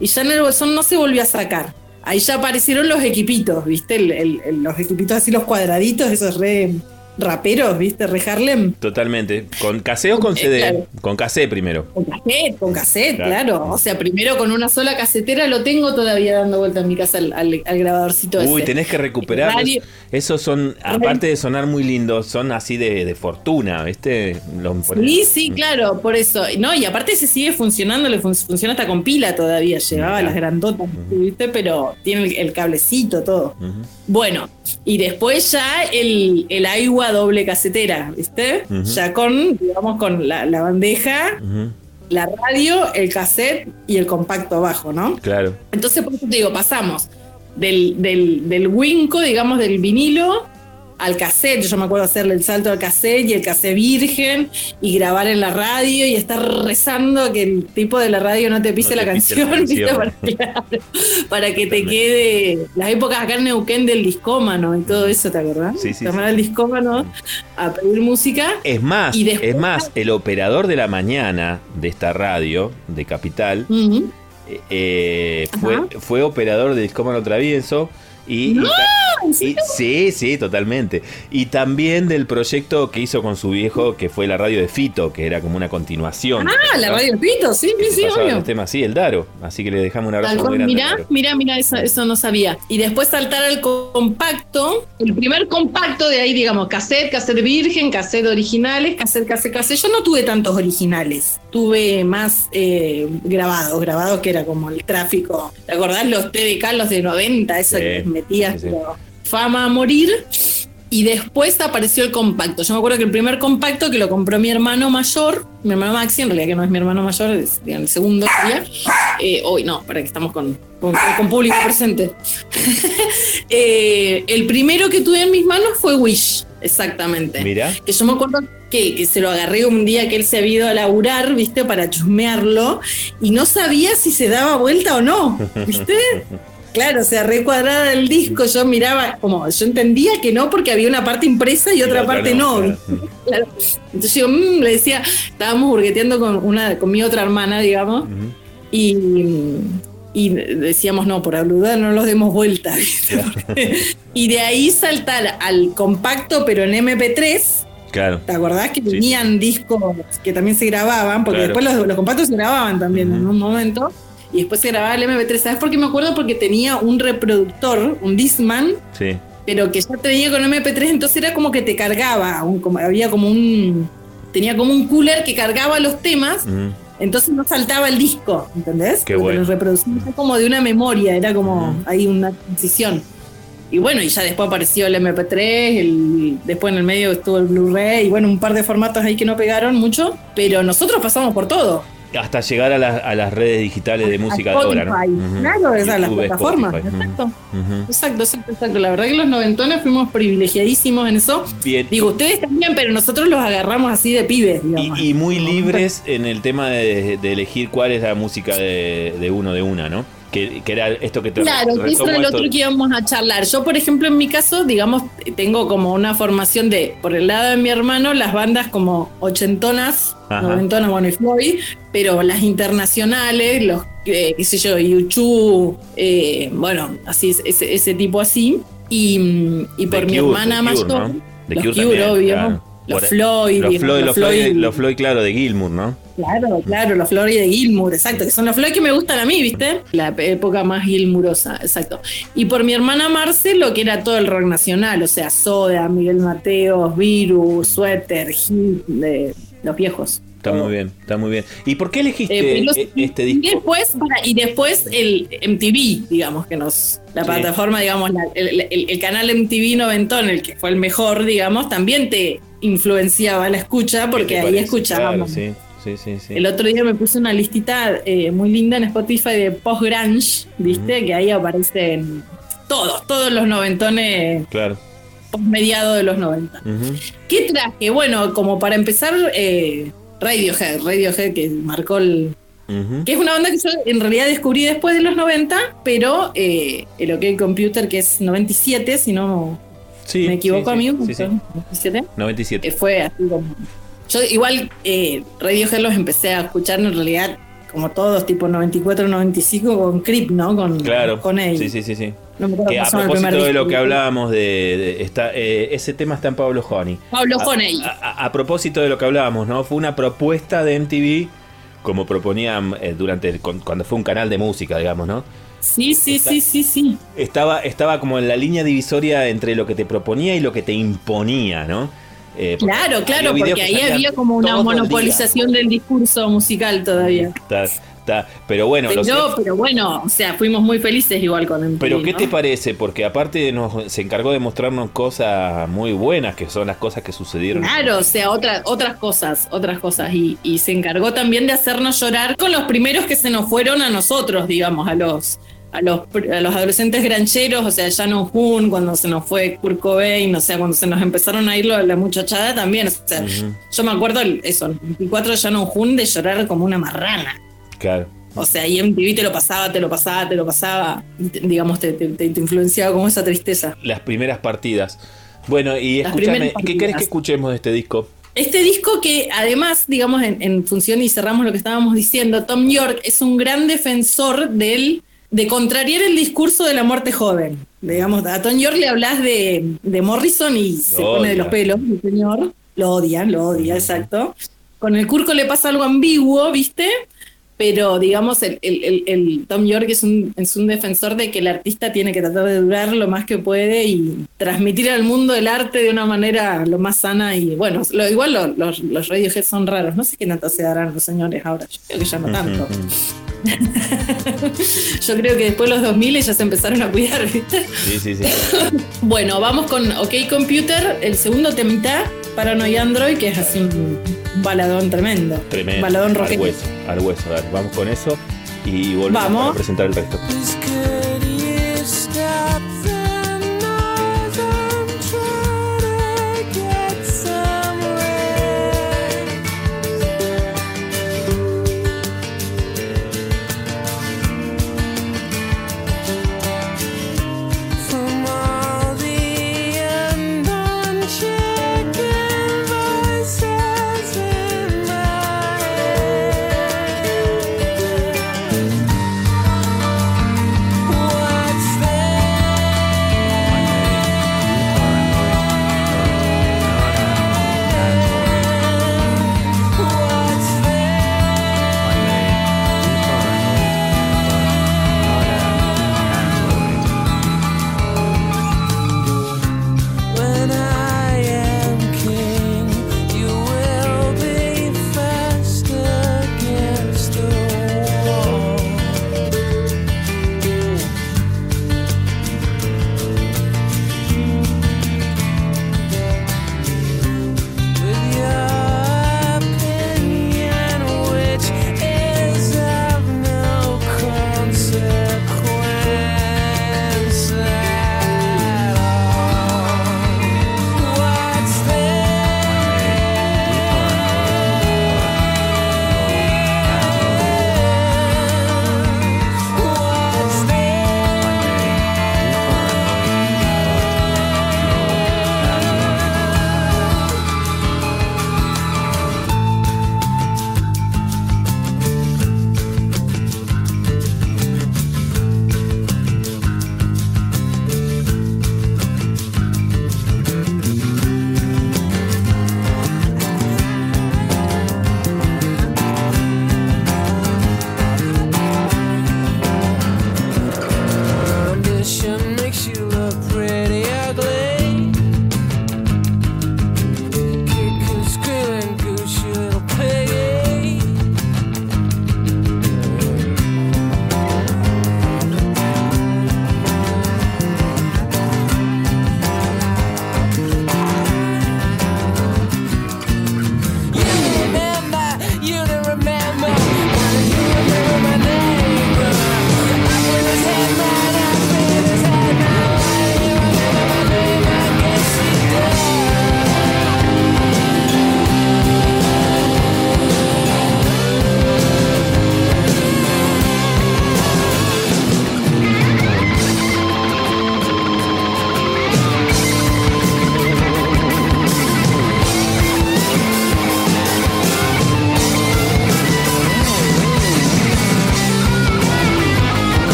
I: y ya en el Bolsón no se volvió a sacar. ahí ya aparecieron los equipitos, ¿viste? El- el- el- los equipitos así, los cuadraditos, esos re raperos, ¿viste? Re Harlem.
C: Totalmente. ¿Con cassette o con
I: Eh,
C: CD?
I: claro.
C: Con cassette primero.
I: Con cassette, con cassette,
C: Claro.
I: claro. O sea, primero con una sola casetera lo tengo todavía dando vuelta en mi casa al, al- al grabadorcito
C: Uy,
I: ese.
C: tenés que recuperarlos.
I: Radio-
C: Esos son, aparte de sonar muy lindos, son así de, de fortuna, ¿viste? Los
I: Sí, sí, claro, por eso. No, y aparte se sigue funcionando, le fun- funciona hasta con pila todavía, llevaba
C: Mirá.
I: las grandotas, ¿viste? Pero tiene el, el cablecito, todo. Bueno, y después ya el, el agua doble casetera, ¿viste? Ya con, digamos, con la, la bandeja, la radio, el cassette y el compacto abajo, ¿no?
C: Claro.
I: Entonces, por eso te digo, pasamos del, del, del Winco, digamos, del vinilo, al cassette. Yo me acuerdo hacerle el salto al cassette y el cassette virgen y grabar en la radio y estar rezando que el tipo de la radio no te pise
C: No
I: la
C: te pise la
I: canción. <laughs> Para, claro, para que te quede las épocas acá en Neuquén del discómano y todo eso, ¿te acordás?
C: Sí, sí,
I: Llamar
C: sí.
I: al discómano a pedir música.
C: Es más,
I: Y después-
C: es más, el operador de la mañana de esta radio, de Capital,
I: Ujú.
C: eh, fue, fue operador de Discómano Travieso. Y, sí, sí, totalmente. Y también del proyecto que hizo con su viejo, que fue la radio de Fito, que era como una continuación.
I: Ah, la radio del Pito, sí,
C: Que
I: sí, sí, obvio.
C: los temas, sí, el Daro. Así que le dejamos un abrazo muy grande.
I: mirá, mirá, mirá, eso, eso no sabía. Y después saltar al compacto, el primer compacto de ahí, digamos, cassette, cassette virgen, cassette originales, cassette, cassette, cassette. Yo no tuve tantos originales, tuve más eh, grabados, grabados que era como el tráfico. ¿Te acordás los TDK, los de 90, eso
C: Sí,
I: que les metías
C: sí, sí.
I: pero fama a morir? Y después apareció el compacto. Yo me acuerdo que el primer compacto que lo compró mi hermano mayor, mi hermano Maxi, en realidad que no es mi hermano mayor, es digamos, el segundo sería. Eh, hoy no, para que estamos con, con, con público presente. <laughs> Eh, el primero que tuve en mis manos fue Wish, exactamente.
C: Mirá.
I: Que yo me acuerdo que, que se lo agarré un día que él se había ido a laburar, ¿viste? Para chusmearlo y no sabía si se daba vuelta o no, ¿viste? <laughs> Claro, o sea, recuadrada el disco, yo miraba, como yo entendía que no, porque había una parte impresa y otra parte
C: no,
I: no.
C: claro.
I: Claro. Entonces yo mm, le decía, estábamos burgueteando con una, con mi otra hermana, digamos, y, y decíamos, no, por abluda no los demos vuelta. <laughs> y de ahí saltar al compacto, pero en MP3.
C: Claro.
I: ¿Te acordás que
C: Sí,
I: venían discos que también se grababan? Porque
C: Claro.
I: después los, los compactos se grababan también en un momento. Y después se grababa el MP3. ¿Sabes por qué me acuerdo? Porque tenía un reproductor, un Discman,
C: Sí.
I: pero que ya tenía con MP3, entonces era como que te cargaba. un- como, había como un. Tenía como un cooler que cargaba los temas. Entonces no saltaba el disco, ¿entendés?
C: Qué bueno.
I: lo reproducía como de una memoria, era como
C: Ujú.
I: ahí una transición. Y bueno, y ya después apareció el MP3, el, después en el medio estuvo el Blu-ray, y bueno, un par de formatos ahí que no pegaron mucho, pero nosotros pasamos por todo.
C: Hasta llegar a, las- a las redes digitales de música de ahora, ¿no?
I: Claro, esas las plataformas. Exacto. Exacto, exacto, exacto. La verdad que los noventones fuimos privilegiadísimos en eso.
C: Bien.
I: Digo, ustedes también, pero nosotros los agarramos así de pibes, digamos.
C: Y, y muy libres en el tema de, de elegir cuál es la música de, de uno de una, ¿no? Que, que era esto que te
I: Claro, que eso era lo otro que íbamos a charlar. Yo, por ejemplo, en mi caso, digamos, tengo como una formación de, por el lado de mi hermano, las bandas como ochentonas,
C: Ajá.
I: noventonas, bueno, y Floyd, pero las internacionales, los, eh, qué sé yo, YouTube, eh, bueno, así, ese, ese tipo así. Y, y por
C: The
I: mi
C: Cure,
I: hermana mayor, los
C: Cure
I: Cure,
C: también,
I: obvio,
C: claro.
I: los Floyd,
C: Los Floyd,
I: los
C: los Floyd,
I: Floyd-
C: los Floyd, claro, de Gilmour, ¿no?
I: Claro, claro, los Floyd de Gilmour, exacto, que son los Floyd que me gustan a mí, ¿viste? La época más Gilmurosa, exacto. Y por mi hermana Marce, lo que era todo el rock nacional, o sea, Soda, Miguel Mateos, Virus, Suéter, Hit, de los viejos.
C: Está muy bien, está muy bien. ¿Y por qué elegiste
I: Eh, y los-
C: e- este
I: y
C: disco?
I: después, para- y después el MTV, digamos, que nos, la
C: Sí.
I: plataforma, digamos, la- el, el- el canal MTV Noventón, el que fue el mejor, digamos, también te influenciaba la escucha,
C: ¿Qué
I: porque ahí
C: parece?
I: escuchábamos.
C: Claro, sí, sí, sí. sí.
I: El otro día me puse una listita eh, muy linda en Spotify de post-grunge, ¿viste? Que ahí aparecen todos, todos los noventones,
C: Claro.
I: post-mediado de los 90.
C: Ujú.
I: ¿Qué traje? Bueno, como para empezar, eh, Radiohead, Radiohead que marcó el... Que es una banda que yo en realidad descubrí después de los 90, pero eh, el OK Computer, que es 97, si no
C: Sí,
I: me equivoco,
C: sí, sí,
I: amigo,
C: Sí, sí.
I: 97.
C: 97.
I: que fue así como. Yo igual eh, Radiohead los empecé a escuchar en realidad como todos, tipo 94, 95, con Creep, ¿no? Con,
C: Claro.
I: con él.
C: Sí, sí, sí, sí.
I: No me acuerdo
C: Que
I: cómo
C: a propósito de lo que hablábamos de, de- eh, ese tema está en Pablo Honey.
I: Pablo Honey.
C: A, a- a propósito de lo que hablábamos, ¿no? Fue una propuesta de MTV, como proponían eh, durante el- cuando fue un canal de música, digamos, ¿no?
I: Sí, sí,
C: Está-
I: sí, sí, sí.
C: Estaba, estaba como en la línea divisoria entre lo que te proponía y lo que te imponía, ¿no? Eh,
I: Claro, claro, porque
C: que
I: ahí había como una monopolización del discurso musical todavía.
C: Está- está- Pero bueno,
I: Pero, pero bueno, o sea, fuimos muy felices igual con MTV,
C: Pero ¿qué
I: ¿no?
C: te parece? Porque aparte nos, se encargó de mostrarnos cosas muy buenas, que son las cosas que sucedieron.
I: Claro, o sea, otra- otras cosas, otras cosas. Y, y se encargó también de hacernos llorar con los primeros que se nos fueron a nosotros, digamos, a los, a los, a los adolescentes grancheros, o sea, Shannon Hoon, cuando se nos fue Kurt Cobain, o sea, cuando se nos empezaron a ir la muchachada también. O sea, yo me acuerdo el- eso, el 24 de Shannon Hoon de llorar como una marrana.
C: Claro.
I: O sea, y MTV te lo pasaba, te lo pasaba, te lo pasaba, digamos, te, te- influenciaba como esa tristeza.
C: Las primeras partidas. Bueno, y escúchame, ¿qué querés que escuchemos de este disco?
I: Este disco que además, digamos, en, en función y cerramos lo que estábamos diciendo, Tom York es un gran defensor del, de contrariar el discurso de la muerte joven. Digamos, a Tom York le hablas de, de Morrison y se pone de los pelos, el señor. Lo odia, lo odia, exacto. Con el Curco le pasa algo ambiguo, ¿viste? Pero digamos, el, el- el- el Tom York es un, es un defensor de que el artista tiene que tratar de durar lo más que puede y transmitir al mundo el arte de una manera lo más sana y bueno, lo, igual lo- los, los Radiohead son raros, no sé qué tanto se darán los señores ahora, yo creo que ya no tanto. <laughs> yo creo que después de los 2000 ya se empezaron a cuidar, ¿viste?
C: Sí, sí, sí. <laughs>
I: Bueno, vamos con OK Computer, el segundo temita, Paranoid Android, que es así un baladón tremendo.
C: Tremendo.
I: Baladón
C: al
I: rockero.
C: hueso, al hueso. dale, vamos con eso y volvemos
I: Vamos.
C: para presentar el resto.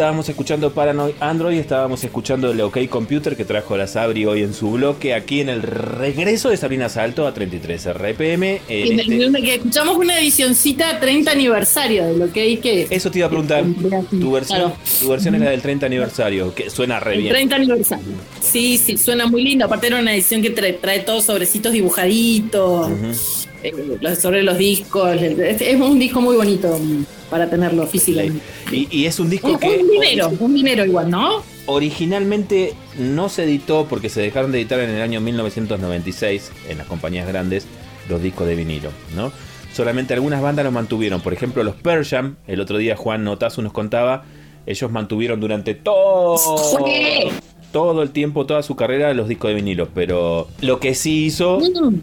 C: Estábamos escuchando Paranoid Android, estábamos escuchando el OK Computer que trajo la Sabri hoy en su bloque, aquí en el regreso de Sabrina Salto a 33 RPM. En- este-
I: que escuchamos una edicioncita 30 aniversario de lo que que.
C: Eso te iba a preguntar, tu versión,
I: Claro.
C: tu versión es la del 30 aniversario, que suena re
I: El
C: bien.
I: 30 aniversario. Sí, sí, suena muy lindo. Aparte era una edición que trae, trae todos sobrecitos dibujaditos, los- sobre los discos. Es, es un disco muy bonito para tenerlo físicamente.
C: Y, y es un disco
I: Un,
C: que
I: un dinero, un dinero igual, ¿no?
C: originalmente no se editó porque se dejaron de editar en el año 1996 en las compañías grandes los discos de vinilo, ¿no? Solamente algunas bandas los mantuvieron, por ejemplo los Pearl Jam, el otro día Juan Notazu nos contaba, ellos mantuvieron durante todo. Todo el tiempo, toda su carrera los discos de vinilo, pero lo que sí hizo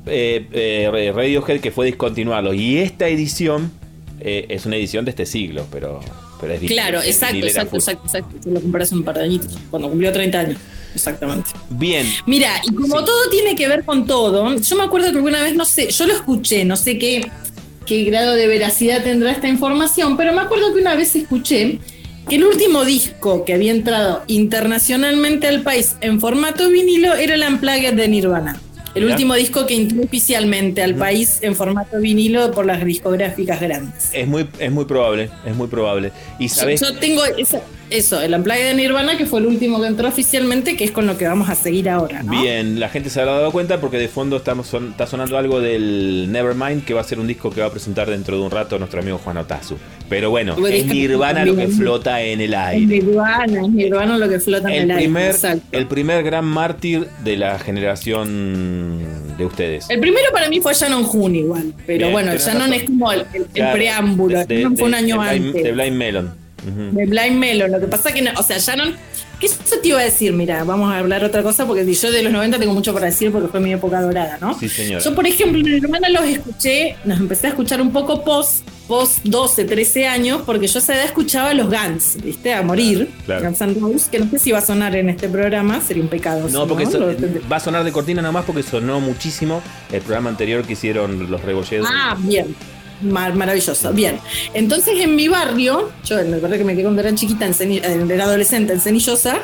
C: eh, eh, Radiohead que fue discontinuarlo y esta edición eh, es una edición de este siglo, pero, pero es
I: Claro, exacto, exacto, exacto, exacto. Lo compré hace un par de añitos, cuando cumplió 30 años. Exactamente.
C: Bien,
I: Mira, y como
C: Sí.
I: todo tiene que ver con todo, yo me acuerdo que alguna vez, no sé, yo lo escuché, no sé qué, qué grado de veracidad tendrá esta información, pero me acuerdo que una vez escuché el último disco que había entrado internacionalmente al país en formato vinilo era el Unplugged de Nirvana. El último disco que entró oficialmente al país en formato vinilo por las discográficas grandes.
C: es muy, es muy probable, es muy probable. Y
I: Yo,
C: sabes,
I: yo tengo esa- eso, el Unplugged de Nirvana, que fue el último que entró oficialmente, que es con lo que vamos a seguir ahora, ¿no?
C: bien, la gente se habrá dado cuenta porque de fondo estamos son- está sonando algo del Nevermind, que va a ser un disco que va a presentar dentro de un rato nuestro amigo Juan Otazu. Pero bueno,
I: Buen
C: es Nirvana lo que flota en el
I: Es
C: aire.
I: Nirvana, es Nirvana lo que flota en
C: El
I: el aire.
C: primer,
I: exacto.
C: el primer gran mártir de la generación de ustedes.
I: El primero para mí fue Shannon Hoon igual, pero
C: Bien,
I: bueno, Shannon
C: razón.
I: es como el, el- el
C: Claro,
I: preámbulo,
C: de-
I: Shannon
C: de-
I: fue un año
C: de
I: antes.
C: De Blind Melon.
I: De Blind Melon. Lo que pasa que, no, o sea, Shannon, que eso te iba a decir, mira, vamos a hablar otra cosa, porque yo de los 90 tengo mucho para decir porque fue mi época dorada, ¿no?
C: Sí, señora.
I: Yo, por ejemplo, en Hermana los escuché, nos empecé a escuchar un poco post, post 12, 13 años, porque yo a esa edad escuchaba los Guns, ¿viste? A morir,
C: Claro.
I: Guns N' Roses, que no sé si va a sonar en este programa, sería un pecado.
C: No, porque
I: Lo-
C: va a sonar de cortina nomás porque sonó muchísimo el programa anterior que hicieron los rebolledos.
I: Ah, bien. Mar- maravilloso. Bien. Entonces en mi barrio, yo me acuerdo que me quedé cuando era chiquita, en Ceni- era adolescente en Cenillosa,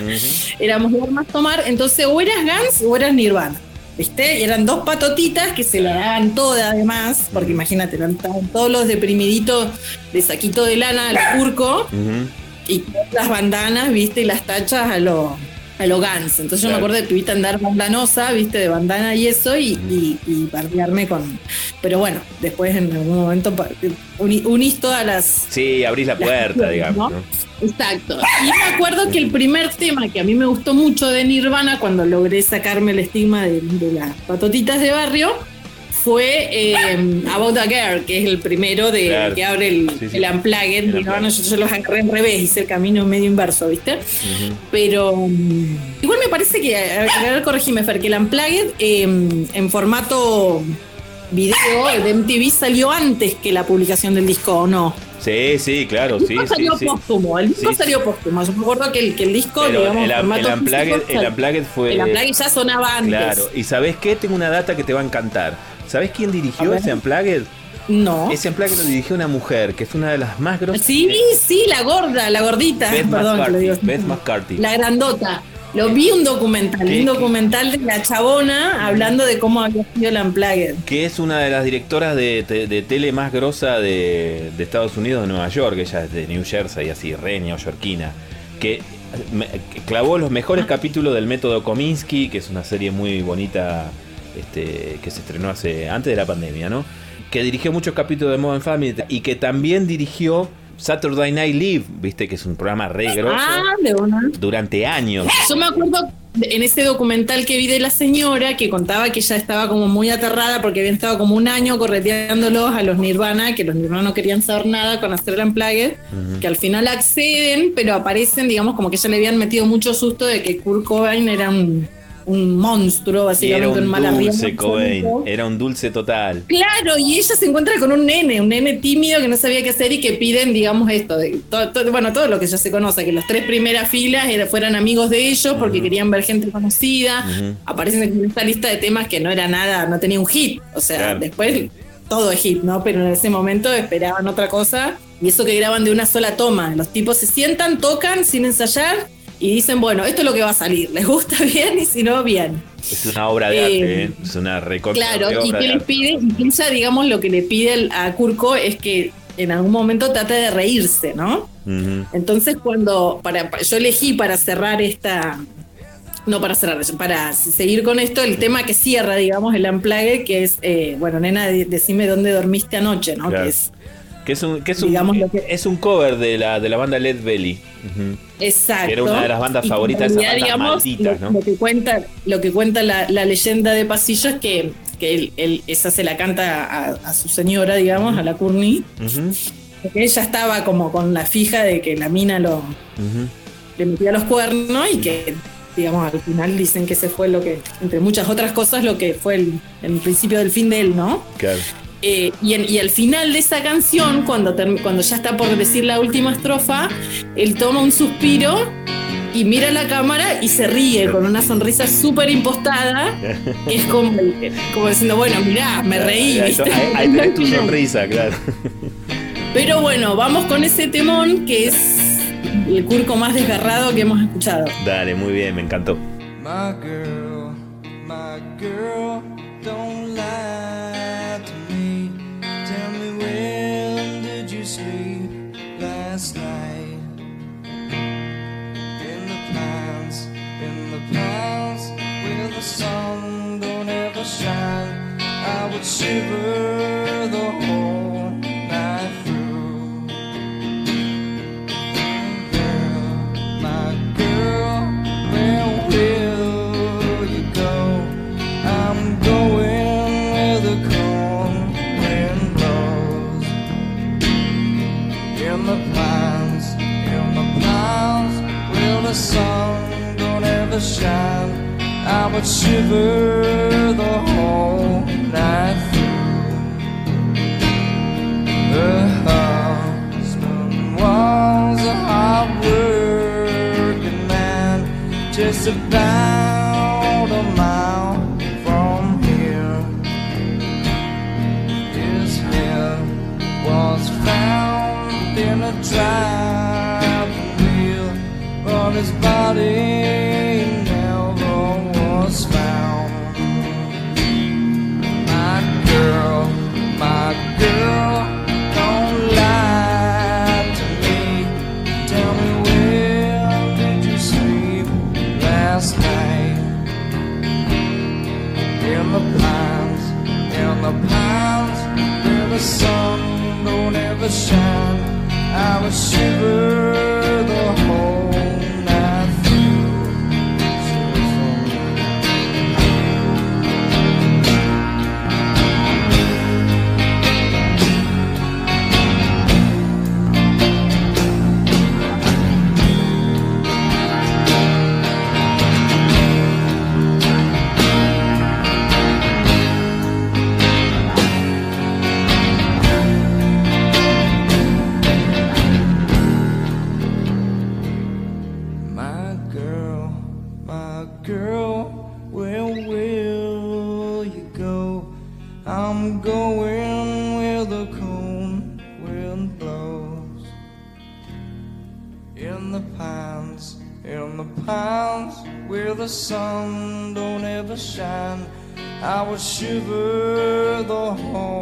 I: <laughs> éramos de armas tomar, entonces o eras Guns o eras Nirvana. ¿Viste? Y eran dos patotitas que se la daban toda además, porque imagínate, eran todos los deprimiditos de saquito de lana al curco y las bandanas, ¿viste? Y las tachas a lo, a lo. Entonces yo me acuerdo de tuviste andar bandanosa, ¿viste? De bandana y eso, y, y, y bardearme con. Pero bueno, después en algún momento uni- unís todas las.
C: Sí, abrís la puerta, digamos. ¿no?
I: Exacto. Y me acuerdo que el primer tema que a mí me gustó mucho de Nirvana, cuando logré sacarme el estigma de, de las patotitas de barrio, fue eh, About a Girl, que es el primero de
C: Claro.
I: que abre el,
C: Sí, sí.
I: el Unplugged.
C: El
I: yo, yo los agarré en revés, hice el camino medio inverso, ¿viste? Pero mm, igual me parece que, a ver, corregime, Fer, que el Unplugged eh, en formato video de MTV salió antes que la publicación del disco, ¿o no?
C: Sí, sí, claro,
I: El
C: sí,
I: disco
C: sí,
I: salió
C: sí.
I: póstumo, el disco
C: Sí,
I: salió póstumo. Yo me acuerdo que el, que el disco,
C: Pero
I: digamos,
C: el,
I: formato
C: el Unplugged,
I: físico,
C: el Unplugged fue.
I: el Unplugged ya sonaba antes.
C: Claro, y ¿sabés qué? Tengo una data que te va a encantar. ¿Sabés quién dirigió ese Unplugged?
I: No.
C: Ese Unplugged lo dirigió una mujer, que es una de las más grosas.
I: Sí, sí, la gorda, la gordita.
C: Beth
I: Perdón, que lo
C: McCarthy.
I: digo.
C: Beth McCarthy.
I: La grandota. Lo vi un documental,
C: ¿Qué?
I: un documental de la chabona hablando de cómo había sido el Unplugged.
C: que es una de las directoras de, te- de tele más grosa de, de Estados Unidos, de Nueva York, ella es de New Jersey, así, re neoyorquina, que, me- que clavó los mejores capítulos del método Kominsky, que es una serie muy bonita este, que se estrenó hace antes de la pandemia, ¿no? Que dirigió muchos capítulos de Modern Family y que también dirigió Saturday Night Live, viste que es un programa re grosso,
I: Ah, de una.
C: durante años.
I: Yo me acuerdo en ese documental que vi de la señora que contaba que ella estaba como muy aterrada porque habían estado como un año correteándolos a los Nirvana, que los Nirvana no querían saber nada con hacer el Unplugged, que al final acceden, pero aparecen, digamos, como que ya le habían metido mucho susto de que Kurt Cobain era un, un monstruo, básicamente
C: era
I: un malabriano
C: dulce Cobain, era un dulce total.
I: Claro, y ella se encuentra con un nene, un nene tímido que no sabía qué hacer y que piden, digamos, esto, de, todo, todo- bueno, todo lo que ya se conoce, que los tres primeras filas era- fueran amigos de ellos porque querían ver gente conocida. Aparecen en esta lista de temas que no era nada, no tenía un hit. O sea,
C: Claro.
I: después todo es hit, ¿no? Pero en ese momento esperaban otra cosa. Y eso que graban de una sola toma. Los tipos se sientan, tocan sin ensayar y dicen, bueno, esto es lo que va a salir. ¿Les gusta <laughs> bien? Y si no, bien.
C: Es una obra de
I: Eh,
C: arte, ¿eh? es una recorte
I: Claro, y
C: obra
I: que les pide, y ella, digamos, lo que le pide a Kurko es que en algún momento trate de reírse, ¿no? Entonces, cuando para, pa- yo elegí para cerrar esta. No para cerrar, para seguir con esto, el tema que cierra, digamos, el Unplugged, que es, eh, bueno, nena, de- decime dónde dormiste anoche, ¿no?
C: Claro.
I: Que es
C: Que es un, que es un,
I: Digamos lo que-
C: es un cover de la, de la banda Led Belly.
I: Exacto.
C: Que era una de las bandas
I: Y
C: favoritas de esas bandas malditas,
I: lo,
C: ¿no?
I: lo que cuenta, lo que cuenta la, la leyenda de pasillo es que, que él, él- esa se la canta a, a su señora, digamos, a la Courtney, porque ella estaba como con la fija de que la mina lo, le metía los cuernos y que, digamos, al final dicen que ese fue lo que, entre muchas otras cosas, lo que fue el, el principio del fin de él, ¿no?
C: Claro.
I: Eh, y, en- y al final de esa canción, cuando, term- cuando ya está por decir la última estrofa, él toma un suspiro y mira a la cámara y se ríe con una sonrisa súper impostada, que es como, como diciendo, bueno, mirá, me reí,
C: ahí- ahí <laughs> tenés tu sonrisa, claro.
I: Pero bueno, vamos con ese temón que es el curco más desgarrado que hemos escuchado.
C: Dale, muy bien, me encantó.
H: My girl, my girl, don't ever shine. I would shiver the whole night through. Girl, my girl, where will you go? I'm going where the cold wind blows. In the pines, in the pines, where the sun don't ever shine. I would shiver the whole night through. Her husband was a hard working man, just about sun don't ever shine. I would shiver the whole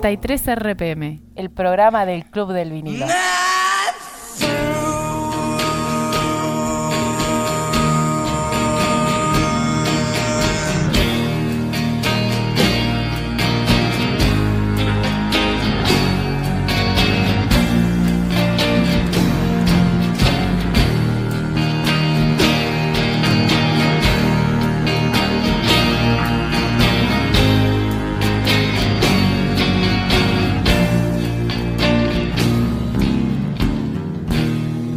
A: 33 RPM, el programa del Club del Vinilo.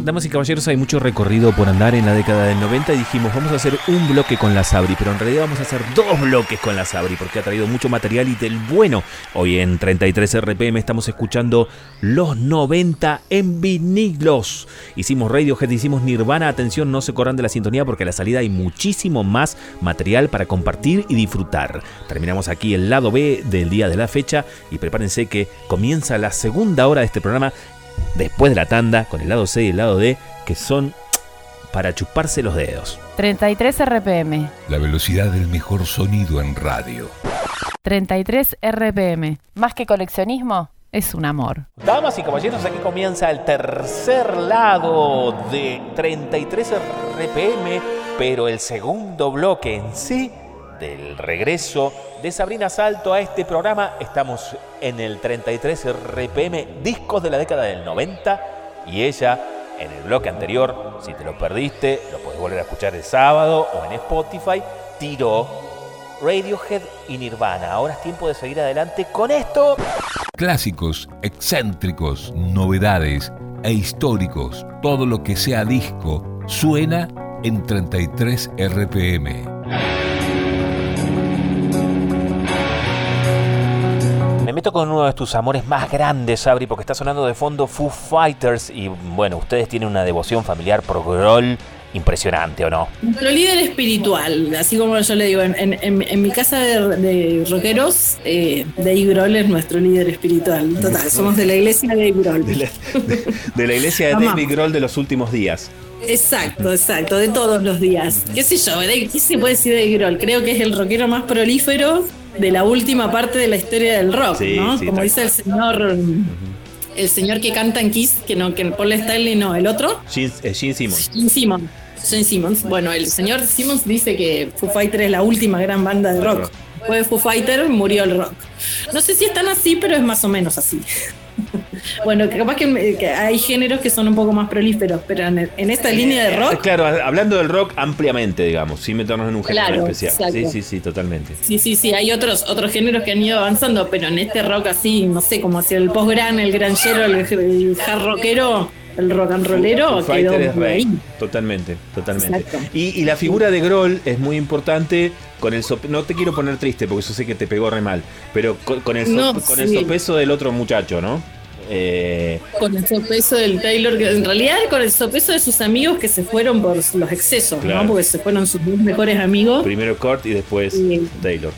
C: Damas y caballeros, hay mucho recorrido por andar en la década del 90 y dijimos, vamos a hacer un bloque con la Sabri, pero en realidad vamos a hacer dos bloques con la Sabri porque ha traído mucho material y del bueno. Hoy en 33 RPM estamos escuchando los 90 en vinilos. Hicimos Radiohead, hicimos Nirvana, atención, no se corran de la sintonía porque a la salida hay muchísimo más material para compartir y disfrutar. Terminamos aquí el lado B del día de la fecha y prepárense que comienza la segunda hora de este programa después de la tanda con el lado C y el lado D, que son para chuparse los dedos.
A: 33 RPM,
B: La velocidad del mejor sonido en radio.
A: 33 RPM. Más que coleccionismo, es un amor.
C: Damas y caballeros, aquí comienza el tercer lado de 33 RPM, pero el segundo bloque en sí del regreso de Sabrina Salto a este programa. Estamos en el 33 RPM, discos de la década del 90, y ella en el bloque anterior, si te lo perdiste, lo puedes volver a escuchar el sábado o en Spotify, tiró Radiohead y Nirvana. Ahora es tiempo de seguir adelante con esto.
B: Clásicos, excéntricos, novedades e históricos. Todo lo que sea disco suena en 33 RPM.
C: Meto con uno de tus amores más grandes, Sabri, porque está sonando de fondo Foo Fighters y bueno, ustedes tienen una devoción familiar por Grohl impresionante, ¿o no?
I: Nuestro líder espiritual, así como yo le digo, en, en- en- en mi casa de, de rockeros, eh, Dave Grohl es nuestro líder espiritual. Total, somos de la iglesia de Dave Grohl.
C: De la, de- de la iglesia de. David Grohl de los últimos días.
I: Exacto, exacto, de todos los días. ¿Qué sé yo? ¿Qué se puede decir de Dave Grohl? Creo que es el rockero más prolífero de la última parte de la historia del rock,
C: Sí,
I: ¿no?
C: sí,
I: Como dice el señor, el señor que canta en Kiss, que no, que Paul Stanley no, el otro.
C: Gene, eh, Gene Simmons.
I: Gene Simmons. Gene Simmons. Bueno, el señor Simmons dice que Foo Fighter es la última gran banda de rock. Después de Foo Fighter murió el rock. No sé si es tan así, pero es más o menos así. Bueno, capaz que, que hay géneros que son un poco más prolíferos, pero en, en esta línea de
C: Eh,
I: rock,
C: Claro, hablando del rock ampliamente, digamos, sin meternos en un género
I: Claro,
C: especial. Sí,
I: exacto.
C: sí, sí, totalmente.
I: sí, sí, sí, hay otros, otros géneros que han ido avanzando, pero en este rock así, no sé, como hacia el post-gran, el granjero, el, el hard rockero, el rock and rollero, quedó
C: es rey.
I: ahí.
C: Totalmente, totalmente. Y, y la figura de Grohl es muy importante con el sope- no te quiero poner triste porque yo sé que te pegó re mal, pero con, con el, so-
I: No,
C: con el sopeso del otro muchacho, ¿no? Eh,
I: Con el sopeso del Taylor, que en realidad con el sopeso de sus amigos que se fueron por los excesos,
C: Claro.
I: ¿no? Porque se fueron sus dos mejores amigos,
C: primero Kurt y después. Taylor.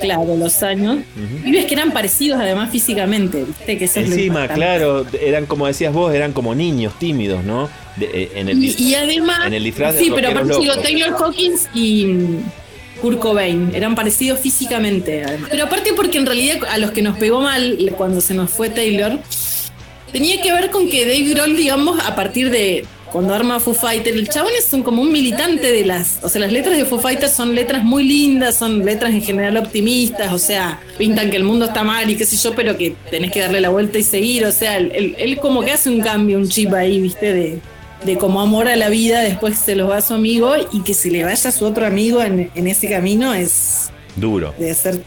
I: Claro, los años. Y ves que eran parecidos además físicamente, ¿viste? Que eso
C: Encima, claro, eran como decías vos, eran como niños tímidos, ¿no? De- eh, en el,
I: Y, y además,
C: en el disfraz
I: sí, pero aparte digo. Taylor Hawkins y mm, Kurt Cobain eran parecidos físicamente, además. Pero aparte porque en realidad a los que nos pegó mal cuando se nos fue Taylor, tenía que ver con que Dave Grohl, digamos, a partir de cuando arma Foo Fighters, el chabón es un, como un militante de las, o sea, las letras de Foo Fighters son letras muy lindas, son letras en general optimistas, o sea, pintan que el mundo está mal y qué sé yo, pero que tenés que darle la vuelta y seguir, o sea, él, como que hace un cambio, un chip ahí, viste, de, de como amor a la vida, después se los va a su amigo y que se le vaya a su otro amigo en, en ese camino es
C: Duro,
I: de ser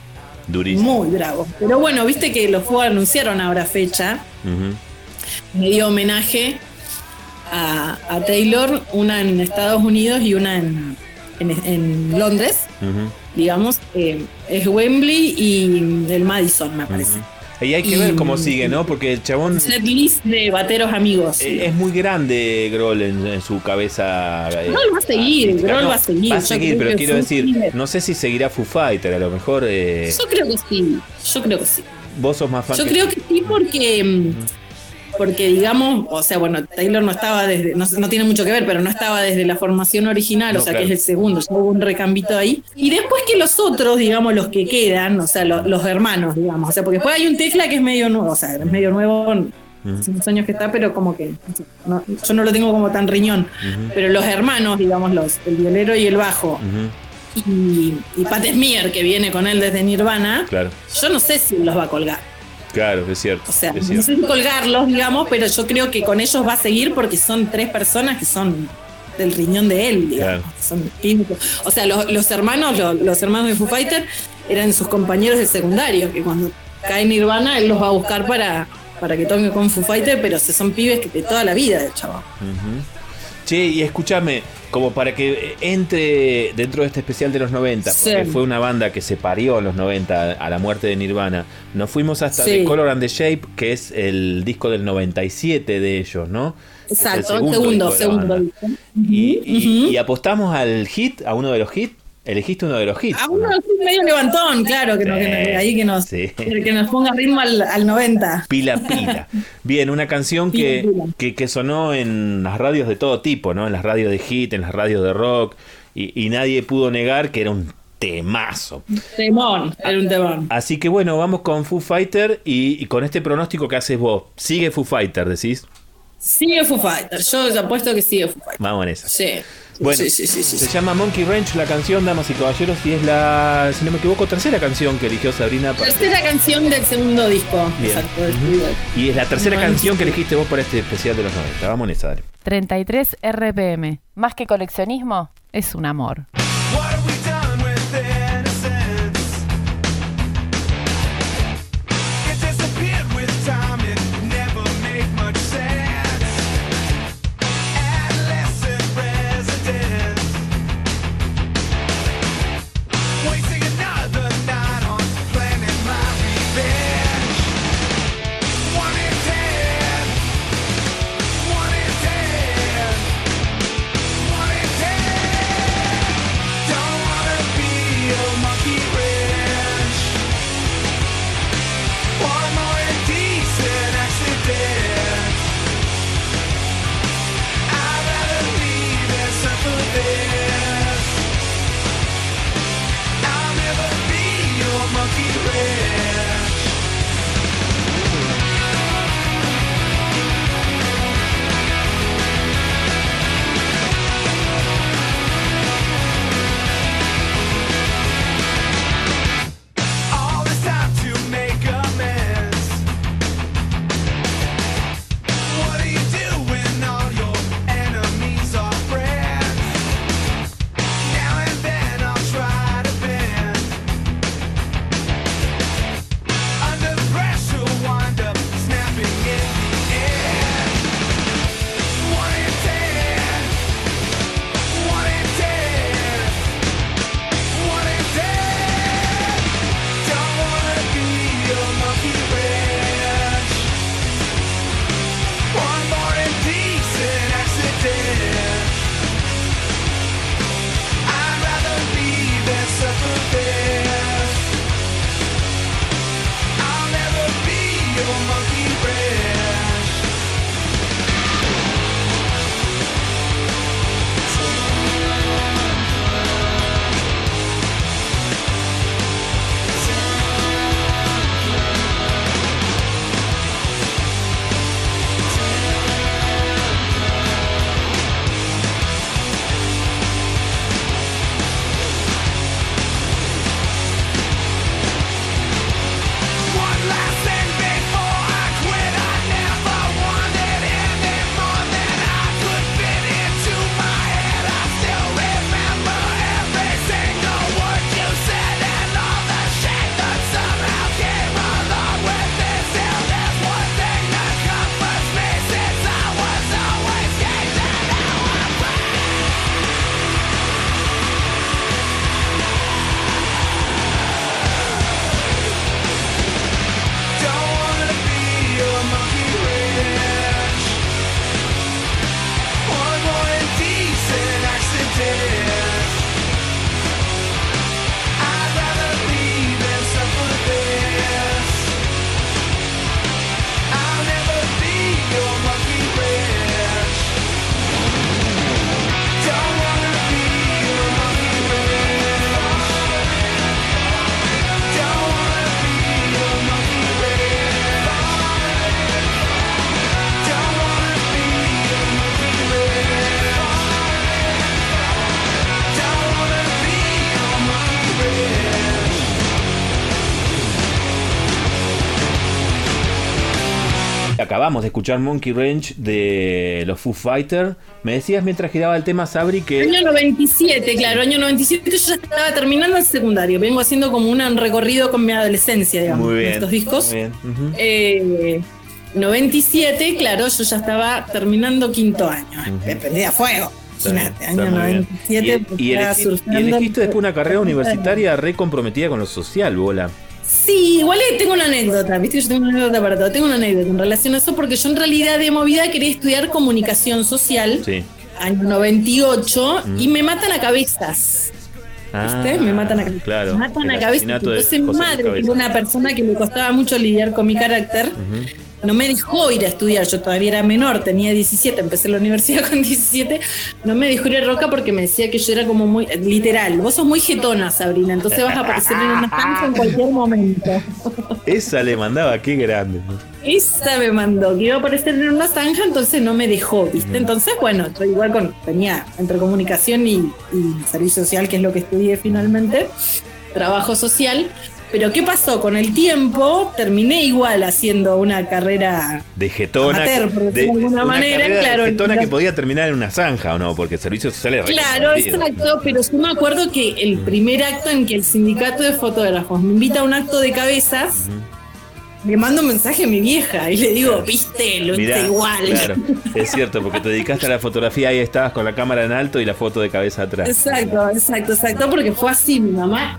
C: durísimo.
I: muy bravo. Pero bueno, viste que los Foo anunciaron ahora fecha, me dio homenaje a, a Taylor, una en Estados Unidos y una en, en, en Londres, digamos, eh, es Wembley y el Madison, me parece.
C: Y hay que
I: Y-
C: ver cómo sigue, ¿no? Porque el chabón
I: Set list de bateros amigos.
C: eh, es muy grande Grohl en, en su cabeza. eh,
I: Grohl va a seguir,
C: No,
I: va a seguir,
C: Va a seguir, pero quiero decir, no sé si seguirá Foo Fighter, a lo mejor eh,
I: Yo creo que sí, yo creo que sí.
C: vos sos más fan
I: Yo
C: que-
I: creo que sí porque, mm, porque digamos, o sea, bueno, Taylor no estaba desde, no, no tiene mucho que ver, pero no estaba desde la formación original,
C: No,
I: o sea,
C: claro.
I: que es el segundo, ya hubo un recambito ahí. Y después que los otros, digamos, los que quedan, o sea, lo- los hermanos, digamos, o sea, porque después hay un Tesla que es medio nuevo, o sea, es medio nuevo, hace unos años que está, pero como que no- yo no lo tengo como tan riñón. Pero los hermanos, digamos, los, el violero y el bajo, y, y Pat Smear, que viene con él desde Nirvana,
C: Claro,
I: yo no sé si los va a colgar.
C: Claro, es cierto.
I: O sea,
C: es cierto.
I: colgarlos, digamos, pero yo creo que con ellos va a seguir porque son tres personas que son del riñón de él, digamos.
C: Claro.
I: Son. O sea, los, los hermanos, los, los hermanos de Foo Fighter eran sus compañeros de secundario, que cuando cae Nirvana, él los va a buscar para, para que toquen con Foo Fighter, pero se son pibes que de toda la vida, de chaval.
C: Che, y escúchame, como para que entre dentro de este especial de los 90, porque
I: Sí.
C: fue una banda que se parió en los 90 a la muerte de Nirvana, nos fuimos hasta
I: Sí.
C: The Color and the Shape, que es el disco del 97 de ellos, ¿no? Es el
I: Exacto,
C: segundo
I: segundo,
C: y apostamos al hit, a uno de los hits. Elegiste uno de los hits.
I: A uno así medio levantón, claro, que, nos- que ahí que nos,
C: sí.
I: que nos ponga ritmo al, al 90.
C: Pila Pila. Bien, una canción que,
I: Pila, pila.
C: que, que sonó en las radios de todo tipo, ¿no? En las radios de hit, en las radios de rock, y, y nadie pudo negar que era un temazo.
I: Temón, era un temón.
C: Así que bueno, vamos con Foo Fighter y, y con este pronóstico que haces vos. Sigue Foo Fighter, decís.
I: Sigue Foo Fighter, yo apuesto que sigue Foo Fighter.
C: Vamos en esa.
I: Sí.
C: Bueno,
I: sí, sí, sí, sí,
C: se
I: sí.
C: llama Monkey Ranch la canción, damas y caballeros, y es la, si no me equivoco, tercera canción que eligió Sabrina. para-
I: Tercera canción del segundo disco.
C: Bien.
I: Exacto, del. Thriller.
C: Y es la tercera canción que elegiste vos para este especial de los 90. Vamos en esa, dale.
A: 33 RPM. Más que coleccionismo, es un amor.
H: What
C: acabamos de escuchar Monkey Ranch de los Foo Fighters. Me decías mientras giraba el tema, Sabri, que...
I: Año 97, claro, año 97 yo ya estaba terminando el secundario. Vengo haciendo como un recorrido con mi adolescencia, digamos,
C: Muy
I: en
C: bien.
I: estos discos.
C: Muy bien. ujú.
I: Eh, 97, claro, yo ya estaba terminando quinto año. Dependía a fuego. Imagínate, año
C: muy bien.
I: 97.
C: Y, y y elegiste después una carrera universitaria re comprometida con lo social, bola.
I: Sí, igual tengo una anécdota, viste que yo tengo una anécdota para todo. Tengo una anécdota en relación a eso porque yo en realidad de movida quería estudiar comunicación social,
C: Sí.
I: año 98, y me matan a cabezas. ¿Viste? me matan a cabezas.
C: Claro.
I: Me matan a
C: de
I: Entonces mi madre, que
C: Cabeza.
I: era una persona que me costaba mucho lidiar con mi carácter, no me dejó ir a estudiar. Yo todavía era menor, tenía 17, empecé la universidad <laughs> con 17. No me dejó ir a Roca porque me decía que yo era como muy, literal, vos sos muy jetona, Sabrina, entonces vas a aparecer en una zanja en cualquier momento.
C: Esa le mandaba, qué grande.
I: Esa me mandó, que iba a aparecer en una zanja, entonces no me dejó, ¿viste? Entonces, bueno, yo igual con, tenía entre comunicación y, y servicio social, que es lo que estudié finalmente, trabajo social. Pero ¿qué pasó? Con el tiempo terminé igual haciendo una carrera
C: De getona.
I: Amateur, de alguna
C: una
I: manera,
C: de
I: claro,
C: getona
I: la-
C: que podía terminar en una zanja, ¿o no? Porque el servicio social es
I: Claro, exacto, pero yo me acuerdo que el primer acto en que el sindicato de fotógrafos me invita a un acto de cabezas, le mando un mensaje a mi vieja y le digo, viste, lo hice igual.
C: Claro, es cierto, porque te dedicaste a la fotografía, ahí estabas con la cámara en alto y la foto de cabeza atrás.
I: Exacto, exacto, exacto, porque fue así, mi mamá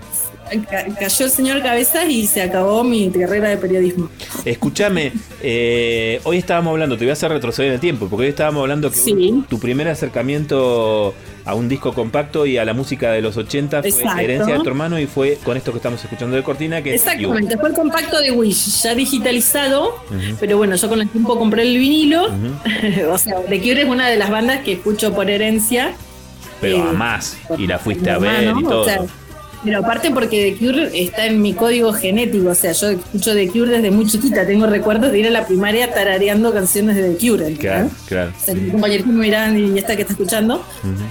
I: cayó el señor Cabezas y se acabó mi carrera de periodismo.
C: Escúchame, eh, hoy estábamos hablando, te voy a hacer retroceder en el tiempo, porque hoy estábamos hablando que
I: Sí.
C: un- tu primer acercamiento a un disco compacto y a la música de los 80 fue
I: Exacto.
C: herencia de tu hermano y fue con esto que estamos escuchando de Cortina, que
I: Exactamente, fue el compacto de Wish, ya digitalizado, pero bueno, yo con el tiempo compré el vinilo, <laughs> o sea, The Cure es una de las bandas que escucho por herencia.
C: Pero
I: Eh,
C: a más, y la fuiste a ver y
I: o
C: todo.
I: sea, pero aparte porque The Cure está en mi código genético, o sea, yo escucho The Cure desde muy chiquita, tengo recuerdos de ir a la primaria tarareando canciones de The Cure.
C: claro, claro.
I: O sea, mis compañeros me miraban y esta que está escuchando,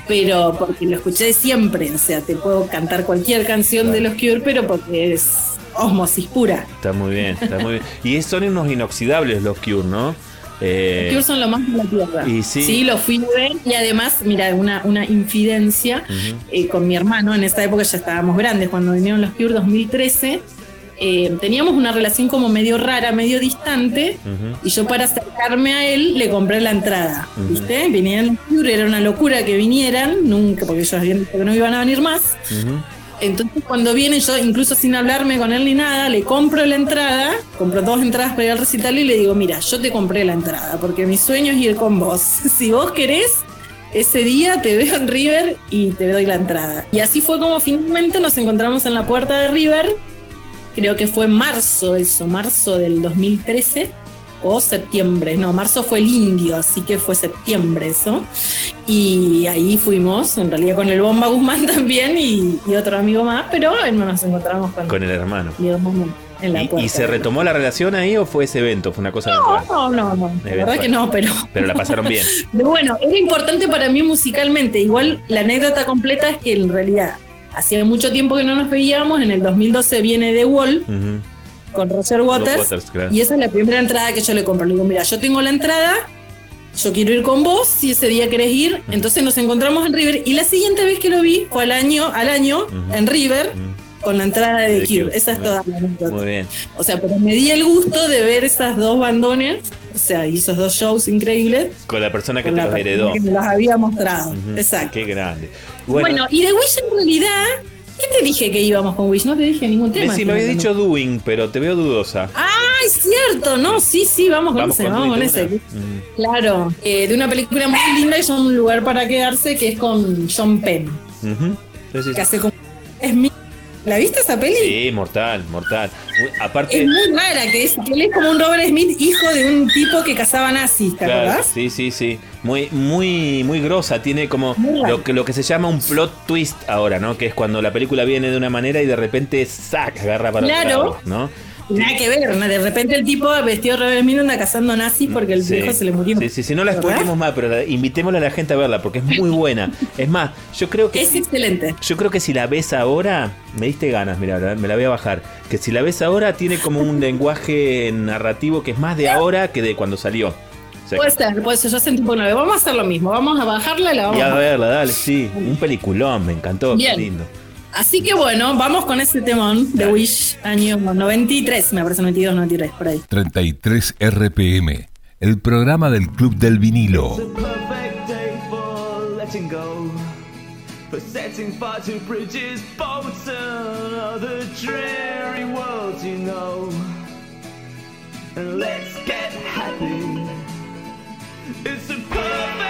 I: pero porque lo escuché siempre, o sea, te puedo cantar cualquier canción de los Cure, pero porque es osmosis pura.
C: Está muy bien, está muy bien. Y son unos inoxidables los Cure, ¿no? Eh,
I: Los Cure son lo más de la tierra.
C: y sí.
I: lo fui a ver y además, mira, una, una infidencia eh, con mi hermano, en esta época ya estábamos grandes, cuando vinieron los Cure 2013. eh, teníamos una relación como medio rara, medio distante, y yo para acercarme a él le compré la entrada, ¿viste? Vinieron los Cure, era una locura que vinieran, nunca, porque ellos habían dicho que no iban a venir más.
C: Ujú.
I: Entonces cuando viene yo, incluso sin hablarme con él ni nada, le compro la entrada, compro dos entradas para ir al recital y le digo, mira, yo te compré la entrada, porque mi sueño es ir con vos. <laughs> Si vos querés, ese día te veo en River y te doy la entrada. Y así fue como finalmente nos encontramos en la puerta de River, creo que fue en marzo eso, marzo del 2013 o septiembre, no, marzo fue el indio, así que fue septiembre eso. Y ahí fuimos, en realidad con el Bomba Guzmán <laughs> también y, y otro amigo más, pero no nos encontramos con,
C: Con el hermano.
I: En la
C: ¿Y,
I: puerta.
C: y se retomó la relación ahí o fue ese evento? Fue una cosa
I: No, no, no, no, la verdad que no, pero,
C: Pero la pasaron bien. <laughs>
I: pero bueno, era importante para mí musicalmente. Igual la anécdota completa es que en realidad hacía mucho tiempo que no nos veíamos, en el 2012 viene The Wall
C: Ujú.
I: Con Roger Waters,
C: Waters, claro.
I: y esa es la primera entrada que yo le compro. Le digo, mira, yo tengo la entrada, yo quiero ir con vos, si ese día querés ir, entonces nos encontramos en River. Y la siguiente vez que lo vi fue al año, al año en River, con la entrada de
C: De
I: The Esa es toda la anécdota.
C: Muy bien.
I: O sea, pero me di el gusto de ver esas dos bandones, o sea, y esos dos shows increíbles.
C: Con la persona que te los heredó.
I: Que me los había mostrado. Exacto.
C: Qué grande.
I: Bueno,
C: Bueno,
I: y de Wish en realidad, ¿qué te dije que íbamos con Wish? No te dije ningún tema.
C: Messi, me había dicho. Doing, pero te veo dudosa.
I: Ah, es cierto, no, sí, sí, vamos con
C: Vamos
I: ese,
C: con
I: vamos con ese.
C: Mm.
I: Claro, eh, de una película muy linda y son un lugar para quedarse que es con John Penn.
C: Sí, sí,
I: que hace como... Es mi... ¿La viste esa peli?
C: Sí, mortal, mortal. Muy- Aparte,
I: Es muy rara, que, es, que él es como un Robert Smith, hijo de un tipo que cazaba nazis, ¿te
C: Claro,
I: acordás?
C: sí, sí, sí. Muy, muy, muy grosa. Tiene como lo que, lo que se llama un plot twist ahora, ¿no? Que es cuando la película viene de una manera y de repente ¡sac! agarra para otro
I: Claro.
C: lado, ¿no?
I: Nada que ver, de repente el tipo vestido de Rebel anda cazando nazis mm, porque el viejo se le murió.
C: Sí, sí, sí, no la expliquemos más, pero invitémosle a la gente a verla porque es muy buena. es más, yo creo que.
I: Es excelente.
C: Yo creo que si la ves ahora, me diste ganas, mira, me la voy a bajar. Que si la ves ahora, tiene como un lenguaje narrativo que es más de ahora que de cuando salió.
I: Puede ser, puede ser. Yo sentí un Vamos a hacer lo mismo. Vamos a bajarla y la vamos a,
C: verla, dale, sí. Un peliculón, me encantó.
I: Bien.
C: Qué lindo.
I: Así que bueno, vamos con ese temón de Wish, año 93, me parece 92, 93, por ahí.
B: 33 RPM, el programa del Club del Vinilo.
H: For setting fire to bridges, boats, and other dreary worlds, you know. And let's get happy. It's a perfect.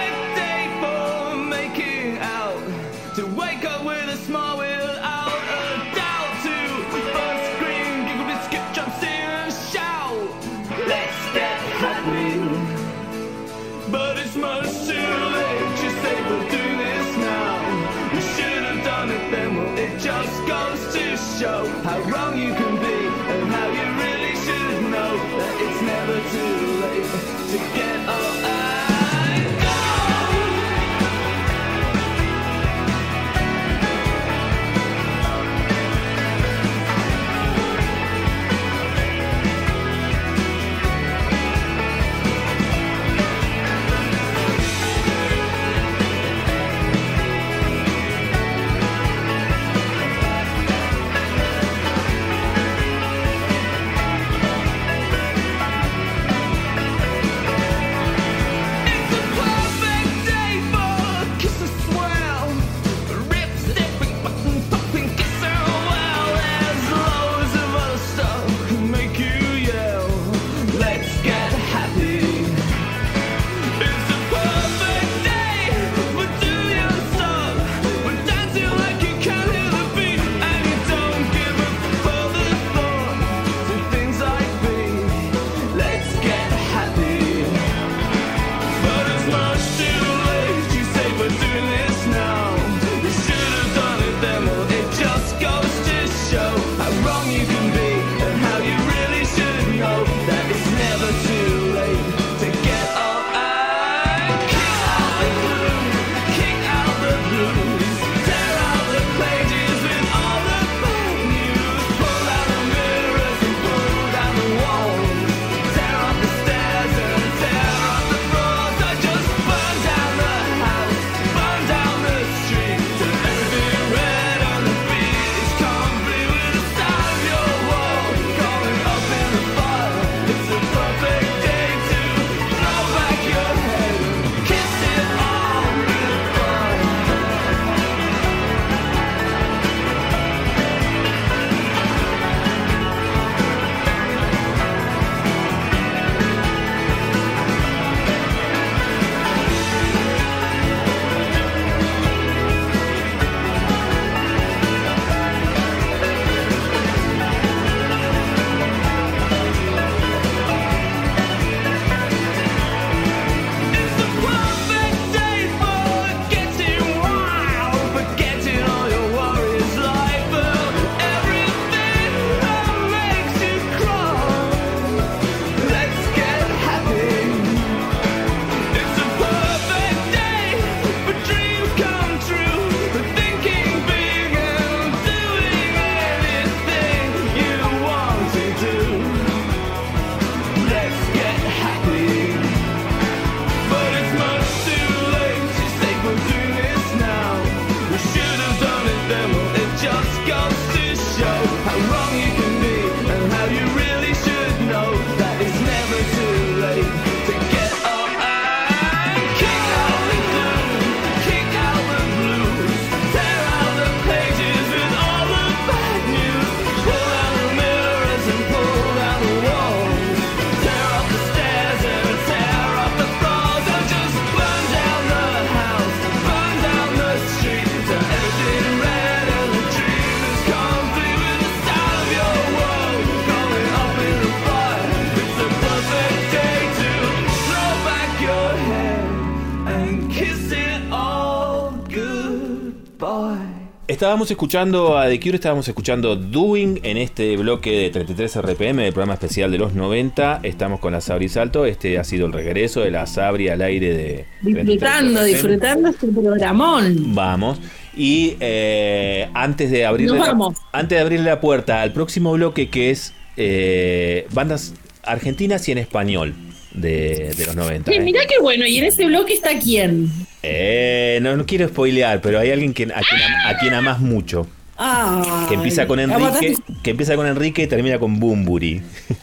C: Estábamos escuchando a The Cure, estábamos escuchando Doing en este bloque de 33 RPM del programa especial de los 90. Estamos con la Sabri Salto. Este ha sido el regreso de la Sabri al aire de 33
I: Disfrutando, disfrutando este programón.
C: Vamos. Y eh, antes de abrirle la, antes de abrirle la puerta al próximo bloque que es eh, bandas argentinas y en español de, de los 90.
I: Sí,
C: ¿eh?
I: mirá qué bueno, y en ese bloque está quién.
C: Eh, no, no quiero spoilear, pero hay alguien que, a, quien, a quien amas mucho.
I: Ah,
C: Que empieza con Enrique, que empieza con Enrique y termina con Bumburi. <laughs>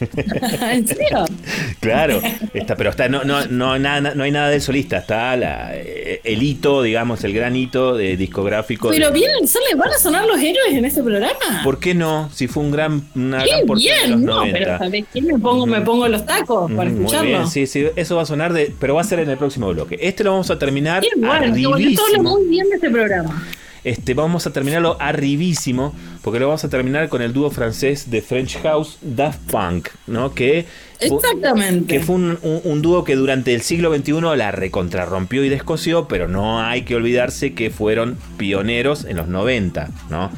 I: ¿En serio?
C: Claro, está, pero está, no, no, no, nada, no hay nada del solista, está la- eh, el hito, digamos, el gran hito de discográfico. de-
I: Pero vienen, son- ¿van a sonar los héroes en este programa?
C: ¿Por qué no? Si fue un gran, una
I: Qué
C: gran de los
I: bien, no,
C: 90.
I: pero ¿sabés qué? Me pongo, me pongo los tacos para
C: Mm, Muy
I: escucharlo.
C: bien, sí, sí, eso va a sonar de, pero va a ser en el próximo bloque. Este lo vamos a terminar
I: Qué bueno, muy bien de este programa.
C: Este, vamos a terminarlo arribísimo, porque lo vamos a terminar con el dúo francés de French House, Daft Punk, ¿no? Que,
I: Exactamente.
C: que fue un, un- un dúo que durante el siglo XXI la recontrarrompió y descosió, pero no hay que olvidarse que fueron pioneros en los 90, ¿no?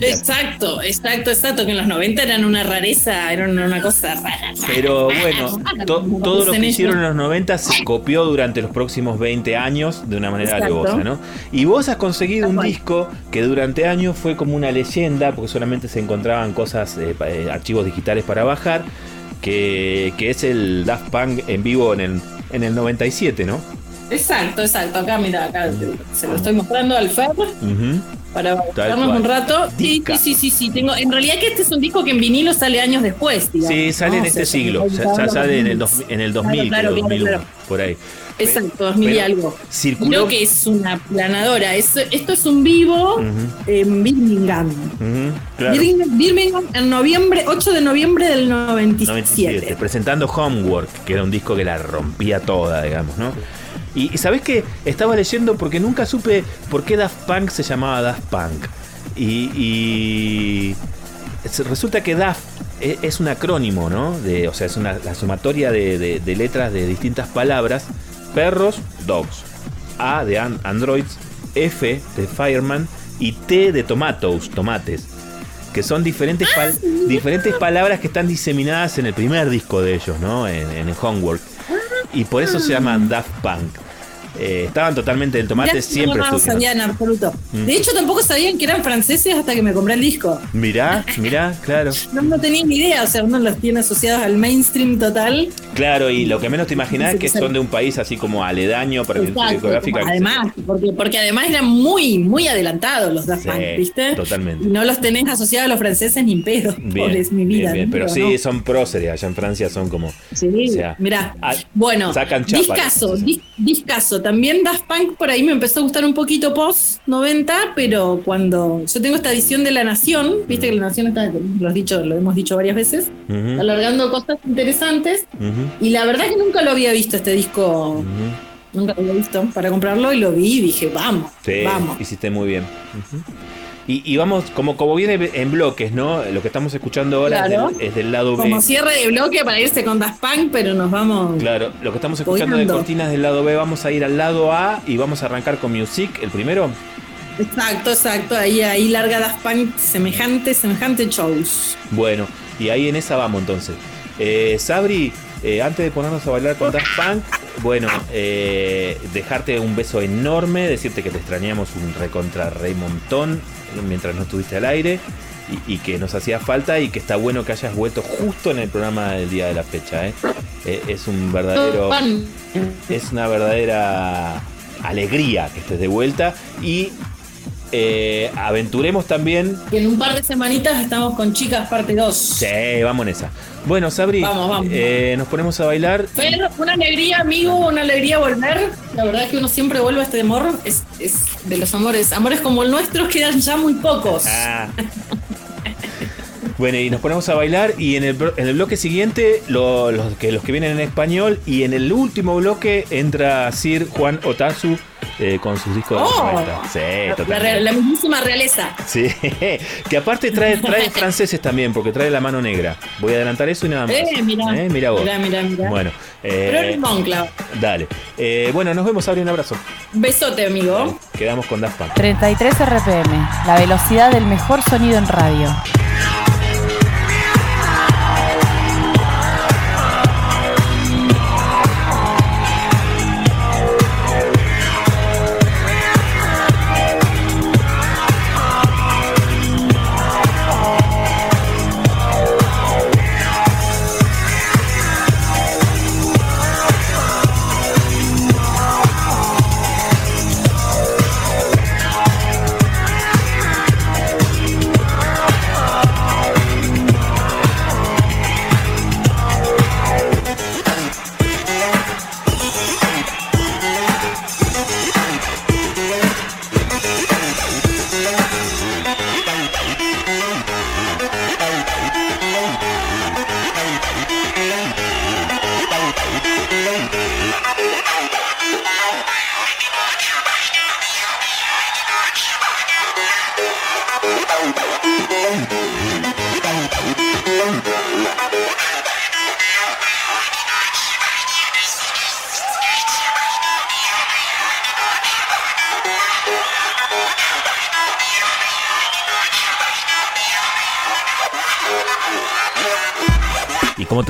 I: Exacto, exacto, exacto, que en los 90 eran una rareza, eran una cosa rara.
C: Pero bueno, to- todo lo que hicieron en los 90 se copió durante los próximos 20 años de una manera
I: Exacto.
C: alevosa, ¿no? Y vos has conseguido un disco que durante años fue como una leyenda, porque solamente se encontraban cosas, eh, eh, archivos digitales para bajar, que, que es el Daft Punk en vivo en el, en el 97, ¿no?
I: Exacto, exacto. Acá, mira, acá se lo estoy mostrando al Fer. Para
C: cual.
I: un rato. Sí, sí, sí, sí. Tengo, en realidad que este es un disco que en vinilo sale años después, digamos.
C: Sí, sale en este siglo, sale en el, en el 2000,
I: Claro,
C: creo,
I: claro,
C: 2001,
I: claro.
C: por ahí.
I: Exacto, 2000 y algo. Creo que es una planadora. Es- esto es un vivo en Birmingham. Birmingham, en noviembre, 8 de noviembre del 97.
C: 97, presentando Homework, que era un disco que la rompía toda, digamos, ¿no? Y, y sabes que estaba leyendo porque nunca supe por qué Daft Punk se llamaba Daft Punk. Y, y es- resulta que Daft e- es un acrónimo, ¿no? De, o sea, es una, la sumatoria de, de- de letras de distintas palabras. Perros, dogs. A de an- androids, F de fireman y T de tomatoes, tomates que son diferentes, pal- diferentes palabras que están diseminadas en el primer disco de ellos, ¿no? En, en Homework. Y por eso se llaman Daft Punk. Eh, estaban totalmente del tomate,
I: Mirá,
C: siempre
I: no, no sabía en absoluto.
C: Mm.
I: De hecho, tampoco sabían que eran franceses hasta que me compré el disco.
C: Mirá, mirá, claro. <laughs>
I: No, no tenía ni idea, o sea, uno los tiene asociados al mainstream total.
C: Claro, y lo que menos te imaginas es que son de un país así como aledaño para
I: como además, porque, porque además eran muy, muy adelantados los Daft
C: Sí,
I: Punk, ¿viste?
C: totalmente.
I: No los tenés asociados a los franceses ni pedo. Pobres, mi vida.
C: pero sí, son próceres. Allá en Francia son como.
I: Sí,
C: o sea,
I: mirá.
C: ah,
I: Bueno,
C: sacan chapas.
I: discaso, dis- discaso. También Daft Punk por ahí me empezó a gustar un poquito post 90, pero cuando yo tengo esta edición de La Nación, viste que La Nación está, lo, has dicho, lo hemos dicho varias veces, alargando cosas interesantes. Y la verdad que nunca lo había visto este disco, nunca lo había visto para comprarlo y lo vi y dije, vamos,
C: Sí,
I: vamos.
C: hiciste muy bien. Y, y vamos, como, como viene en bloques, ¿no? Lo que estamos escuchando ahora es, del, es del lado B.
I: Como cierre de bloque para irse con Daft Punk, pero nos vamos.
C: Claro, lo que estamos escuchando de
I: Colgando.
C: cortinas del lado B, vamos a ir al lado A y vamos a arrancar con Music, el primero.
I: Exacto, exacto. Ahí, ahí larga Daft Punk semejante, semejante shows.
C: Bueno, y ahí en esa vamos entonces. Eh, Sabri, eh, antes de ponernos a bailar con Daft Punk, bueno, eh, dejarte un beso enorme, decirte que te extrañamos un recontra rey montón mientras no estuviste al aire y, y que nos hacía falta y que está bueno que hayas vuelto justo en el programa del día de la fecha. ¿eh? Eh, es un verdadero, es una verdadera alegría que estés de vuelta y eh, aventuremos también.
I: Y en un par de semanitas estamos con Chicas parte 2.
C: Sí, vamos en esa. Bueno, Sabri,
I: Vamos, vamos.
C: eh, nos ponemos a bailar.
I: Fer, una alegría, amigo, una alegría volver. La verdad que uno siempre vuelve a este amor. Es, es de los amores. Amores como el nuestro quedan ya muy pocos.
C: Ah. <laughs> Bueno, y nos ponemos a bailar y en el, en el bloque siguiente lo- los, que, los que vienen en español y en el último bloque entra Sir Juan Otazu eh, con sus discos de los
I: Oh.
C: 90. Sí,
I: La,
C: totalmente.
I: la mismísima realeza.
C: Sí, <laughs> que aparte trae, trae franceses también, porque trae la mano negra. Voy a adelantar eso y nada más.
I: Eh, mirá.
C: Eh, mira vos.
I: Mirá, mirá, mirá.
C: Bueno,
I: Pero
C: eh, dale. Eh, bueno, nos vemos, Abri, un abrazo.
I: Besote, amigo.
C: Quedamos con Daft Punk.
A: 33 RPM, la velocidad del mejor sonido en radio.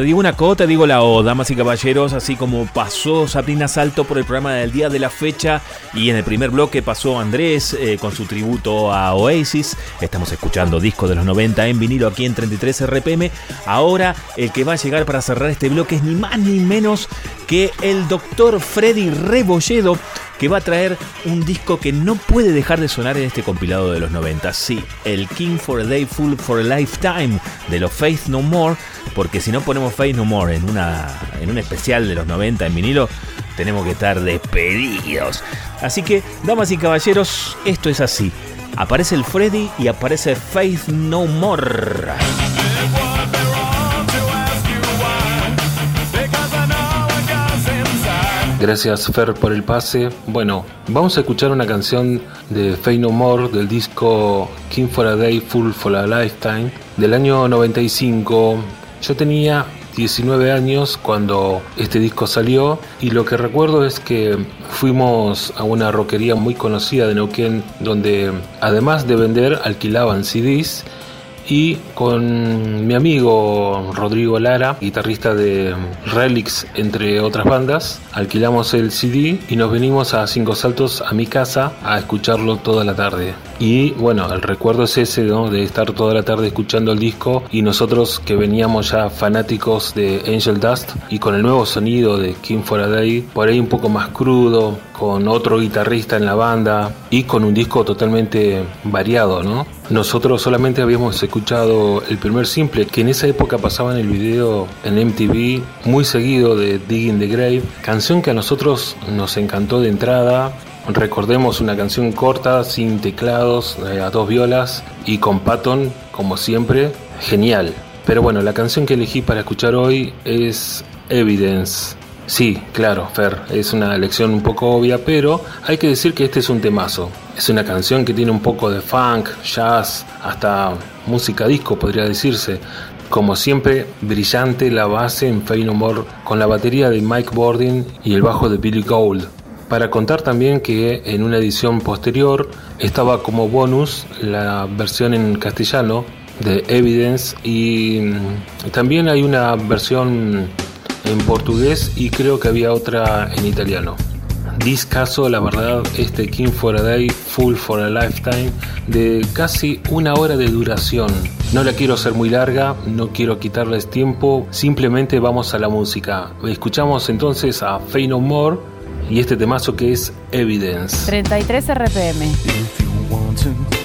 C: Digo una co, te digo la O, damas y caballeros, así como pasó Sabrina Salto por el programa del día de la fecha y en el primer bloque pasó Andrés eh, con su tributo a Oasis. Estamos escuchando disco de los 90 en vinilo aquí en 33 RPM. Ahora el que va a llegar para cerrar este bloque es ni más ni menos que el doctor Freddy Rebolledo que va a traer un disco que no puede dejar de sonar en este compilado de los 90. Sí, el King for a Day Full for a Lifetime de los Faith No More, porque si no ponemos Faith No More en, una, en un especial de los 90 en vinilo, tenemos que estar despedidos. Así que, damas y caballeros, esto es así. Aparece el Freddy y aparece Faith No More.
J: Gracias Fer por el pase. Bueno, vamos a escuchar una canción de Fey No More del disco King for a Day Full for a Lifetime del año 95. Yo tenía 19 años cuando este disco salió y lo que recuerdo es que fuimos a una roquería muy conocida de Neuquén donde además de vender alquilaban CDs y con mi amigo Rodrigo Lara, guitarrista de Relics, entre otras bandas, alquilamos el CD y nos venimos a Cinco Saltos a mi casa a escucharlo toda la tarde. Y bueno, el recuerdo es ese, ¿no? De estar toda la tarde escuchando el disco y nosotros que veníamos ya fanáticos de Angel Dust y con el nuevo sonido de King for a Day, por ahí un poco más crudo, con otro guitarrista en la banda y con un disco totalmente variado, ¿no? Nosotros solamente habíamos escuchado el primer simple, que en esa época pasaba en el video en MTV muy seguido de Digging the Grave, canción que a nosotros nos encantó de entrada. Recordemos una canción corta, sin teclados, eh, a dos violas y con Patton, como siempre, genial. Pero bueno, la canción que elegí para escuchar hoy es Evidence. Sí, claro, Fer, es una elección un poco obvia, pero hay que decir que este es un temazo. Es una canción que tiene un poco de funk, jazz, hasta música disco podría decirse. Como siempre, brillante la base en Fey No More con la batería de Mike Bordin y el bajo de Billy Gould. Para contar también que en una edición posterior estaba como bonus la versión en castellano de Evidence y mm, también hay una versión en portugués y creo que había otra en italiano. Discaso, la verdad, este King for a Day, Full for a Lifetime, de casi una hora de duración. No la quiero hacer muy larga, no quiero quitarles tiempo, simplemente vamos a la música. Escuchamos entonces a Fey No More y este temazo que es Evidence.
A: 33 RPM.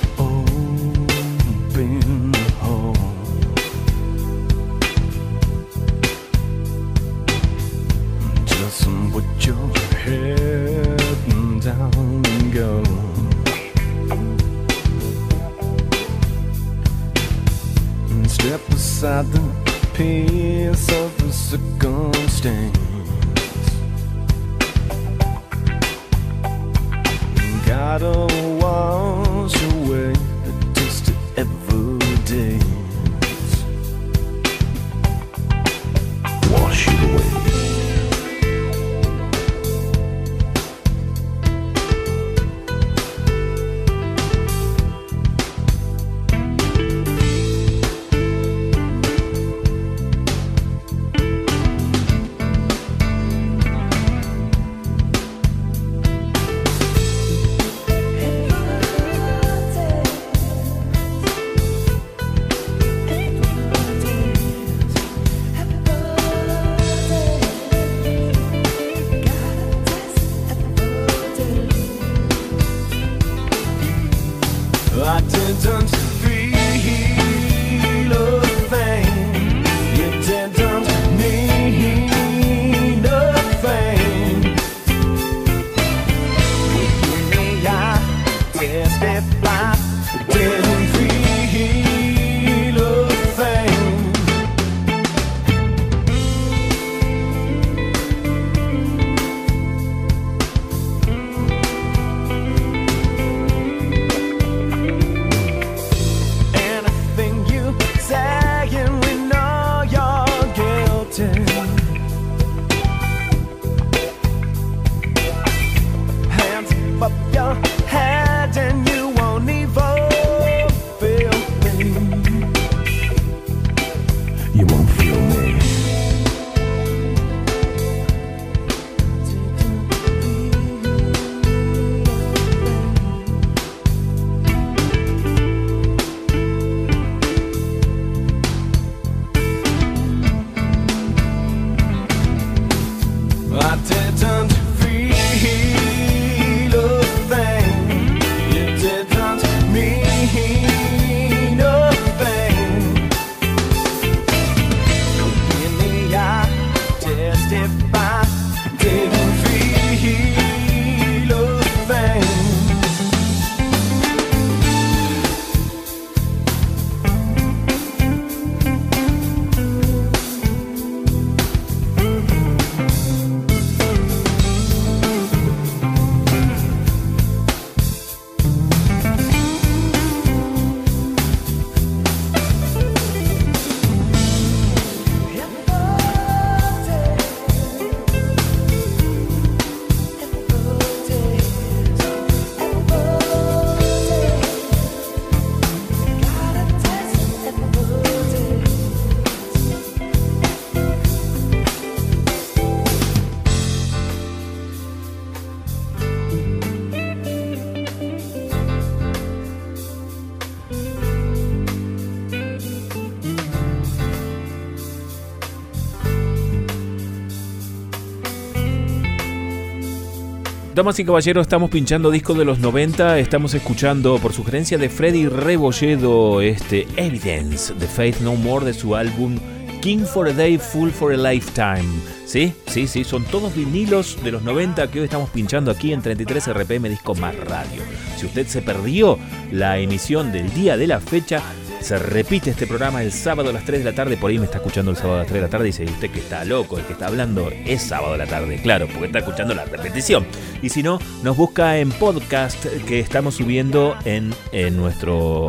C: Damas y caballeros, estamos pinchando discos de los 90. Estamos escuchando, por sugerencia de Freddy Rebolledo, este Evidence de Faith No More de su álbum King for a Day, Full for a Lifetime. ¿Sí? Sí, sí, son todos vinilos de los 90 que hoy estamos pinchando aquí en 33 RPM Disco Más Radio. Si usted se perdió la emisión del día de la fecha, se repite este programa el sábado a las 3 de la tarde. Por ahí me está escuchando el sábado a las 3 de la tarde y dice, usted que está loco, el que está hablando es sábado a la tarde. Claro, porque está escuchando la repetición. Y si no, nos busca en podcast que estamos subiendo en, en nuestro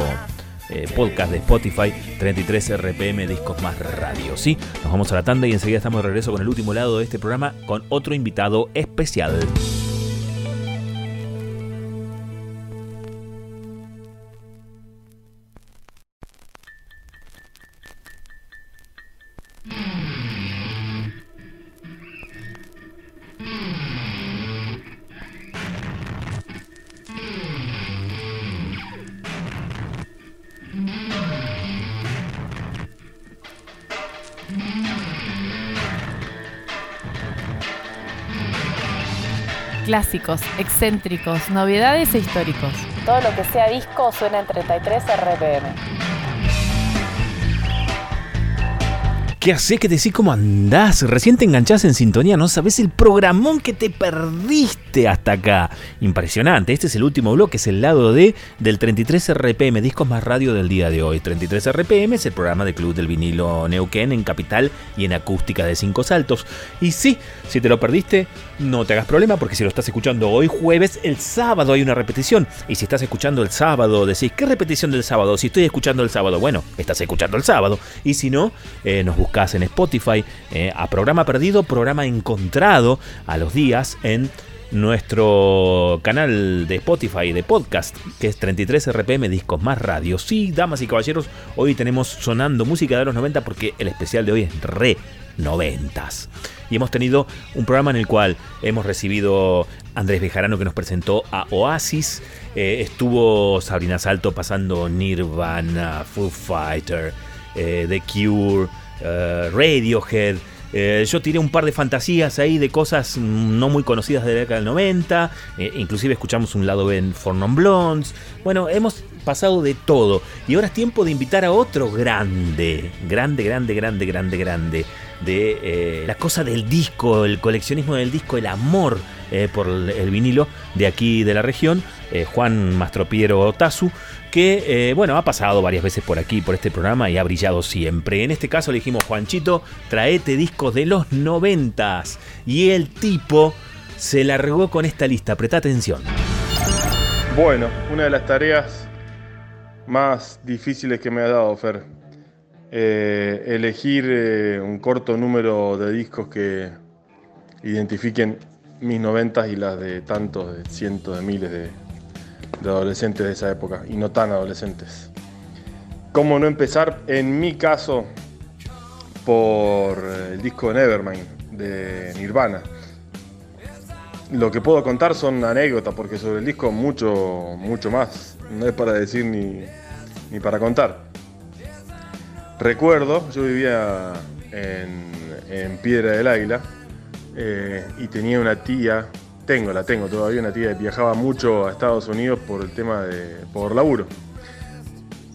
C: eh, podcast de Spotify 33 RPM Discos Más Radio. Sí, nos vamos a la tanda y enseguida estamos de regreso con el último lado de este programa con otro invitado especial.
A: Clásicos, excéntricos, novedades e históricos. Todo lo que sea disco suena en 33 RPM.
C: ¿Qué haces? ¿Qué decís? ¿Cómo andás? Recién te enganchás en sintonía, no sabés el programón que te perdiste hasta acá. Impresionante. Este es el último bloque, es el lado D del 33 RPM, Discos más Radio del día de hoy. 33 RPM es el programa de Club del Vinilo Neuquén en Capital y en Acústica de Cinco Saltos. Y sí, si te lo perdiste, no te hagas problema porque si lo estás escuchando hoy jueves, el sábado hay una repetición. Y si estás escuchando el sábado, decís, ¿qué repetición del sábado? Si estoy escuchando el sábado, bueno, estás escuchando el sábado. Y si no, eh, nos buscamos en Spotify eh, a programa perdido, programa encontrado a los días en nuestro canal de Spotify de podcast, que es 33 RPM Discos Más Radio. Sí, damas y caballeros, hoy tenemos sonando música de los 90 porque el especial de hoy es re 90 Y hemos tenido un programa en el cual hemos recibido Andrés Bejarano que nos presentó a Oasis. Eh, estuvo Sabrina Salto pasando Nirvana, Foo Fighter, eh, The Cure. Eh, Radiohead. Eh, yo tiré un par de fantasías ahí de cosas no muy conocidas de la década del 90. Eh, inclusive escuchamos un lado en For Non Blondes. Bueno, hemos pasado de todo. Y ahora es tiempo de invitar a otro grande. Grande, grande, grande, grande, grande. De la cosa del disco, el coleccionismo del disco, el amor por el vinilo de aquí de la región. Juan Mastropiero Tazu que, eh, bueno, ha pasado varias veces por aquí, por este programa y ha brillado siempre. En este caso le dijimos, Juanchito, traete discos de los noventas. Y el tipo se largó con esta lista, presta atención.
K: Bueno, una de las tareas más difíciles que me ha dado, Fer. Eh, elegir eh, un corto número de discos que identifiquen mis noventas y las de tantos, de cientos de miles de, de adolescentes de esa época y no tan adolescentes. ¿Cómo no empezar? En mi caso, por el disco Nevermind de Nirvana. Lo que puedo contar son anécdotas, porque sobre el disco mucho, mucho más. No es para decir ni, ni para contar. Recuerdo, yo vivía en, en Piedra del Águila eh, y tenía una tía tengo, la tengo todavía, una tía viajaba mucho a Estados Unidos por el tema de. por laburo.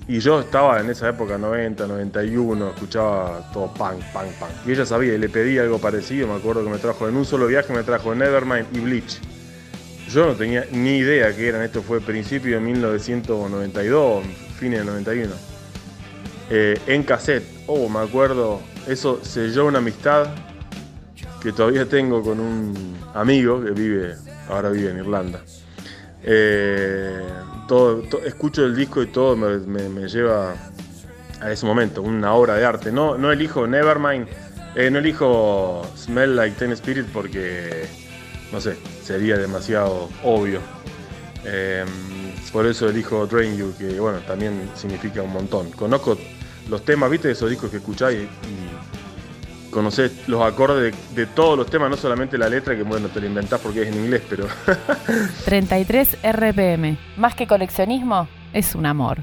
K: Y yo estaba en esa época, 90, 91, escuchaba todo punk, punk, punk. Y ella sabía y le pedí algo parecido, me acuerdo que me trajo en un solo viaje, me trajo Nevermind y Bleach. Yo no tenía ni idea que eran, esto fue principio de 1992, fines del 91. Eh, en cassette, oh, me acuerdo, eso selló una amistad que todavía tengo con un amigo que vive, ahora vive en Irlanda. Eh, todo, escucho el disco y todo me, lleva a ese momento, una obra de arte. No, no elijo Nevermind, eh, no elijo Smell Like Ten Spirit porque, no sé, sería demasiado obvio. Eh, por eso elijo Drain You, que bueno, también significa un montón. Conozco los temas, viste, esos discos que escucháis y conoces los acordes de, todos los temas, no solamente la letra, que bueno, te lo inventás porque es en inglés, pero... <laughs>
A: 33 RPM. Más que coleccionismo, es un amor.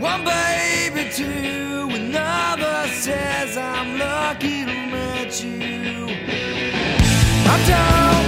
A: One baby, two, another says I'm lucky to meet you. I don't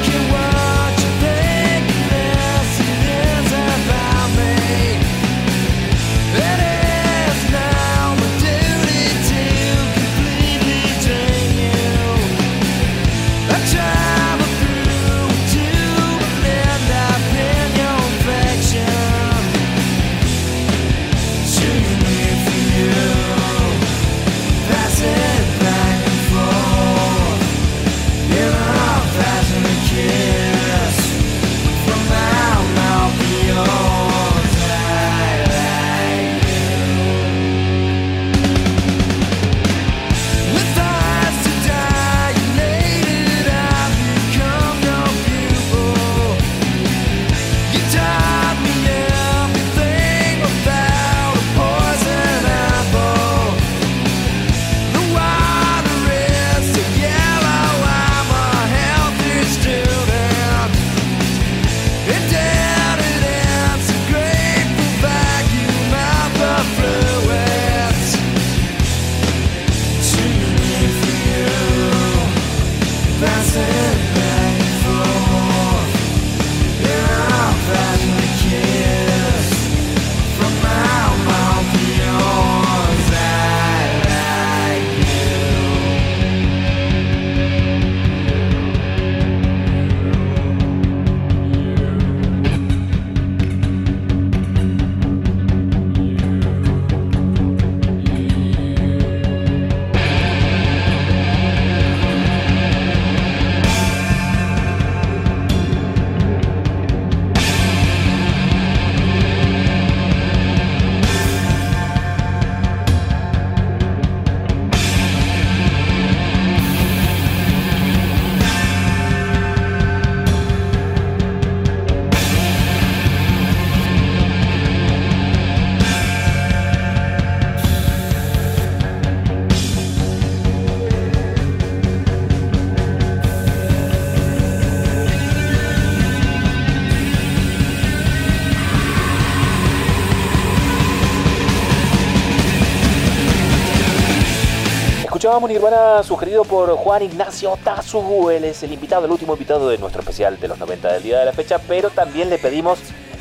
C: escuchábamos Nirvana sugerido por Juan Ignacio Tazu. Él es el invitado, el último invitado de nuestro especial de los 90 del día de la fecha, pero también le pedimos <laughs>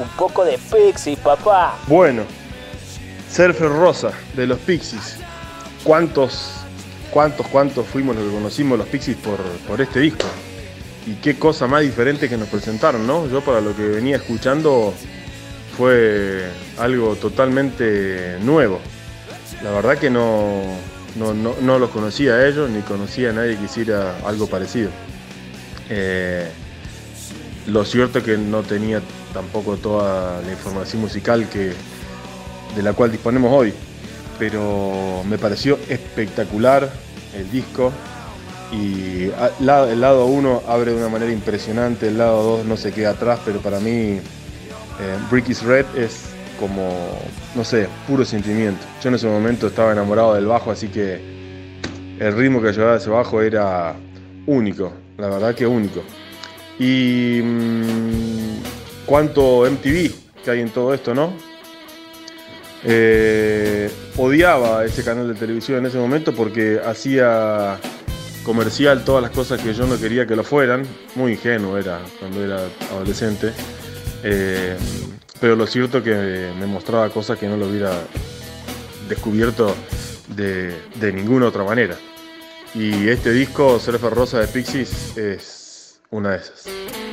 C: un poco de Pixie, papá.
K: Bueno, Surfer Rosa de los Pixies. ¿Cuántos, cuántos, cuántos fuimos los que conocimos los Pixies por, por este disco? Y qué cosa más diferente que nos presentaron, ¿no? Yo para lo que venía escuchando fue algo totalmente nuevo. La verdad que no, no, no- no los conocía a ellos, ni conocía a nadie que hiciera algo parecido. Eh, lo cierto es que no tenía tampoco toda la información musical que, de la cual disponemos hoy, pero me pareció espectacular el disco y el lado 1 abre de una manera impresionante, el lado 2 no se queda atrás, pero para mí eh, Brick is Red es como, no sé, puro sentimiento. Yo en ese momento estaba enamorado del bajo, así que el ritmo que llevaba ese bajo era único, la verdad que único. Y mm, cuánto MTV que hay en todo esto, ¿no? Eh, odiaba ese canal de televisión en ese momento porque hacía comercial todas las cosas que yo no quería que lo fueran. Muy ingenuo era cuando era adolescente. Eh, pero lo cierto que me mostraba cosas que no lo hubiera descubierto de, de ninguna otra manera. Y este disco, Surfer Rosa de Pixies, es una de esas.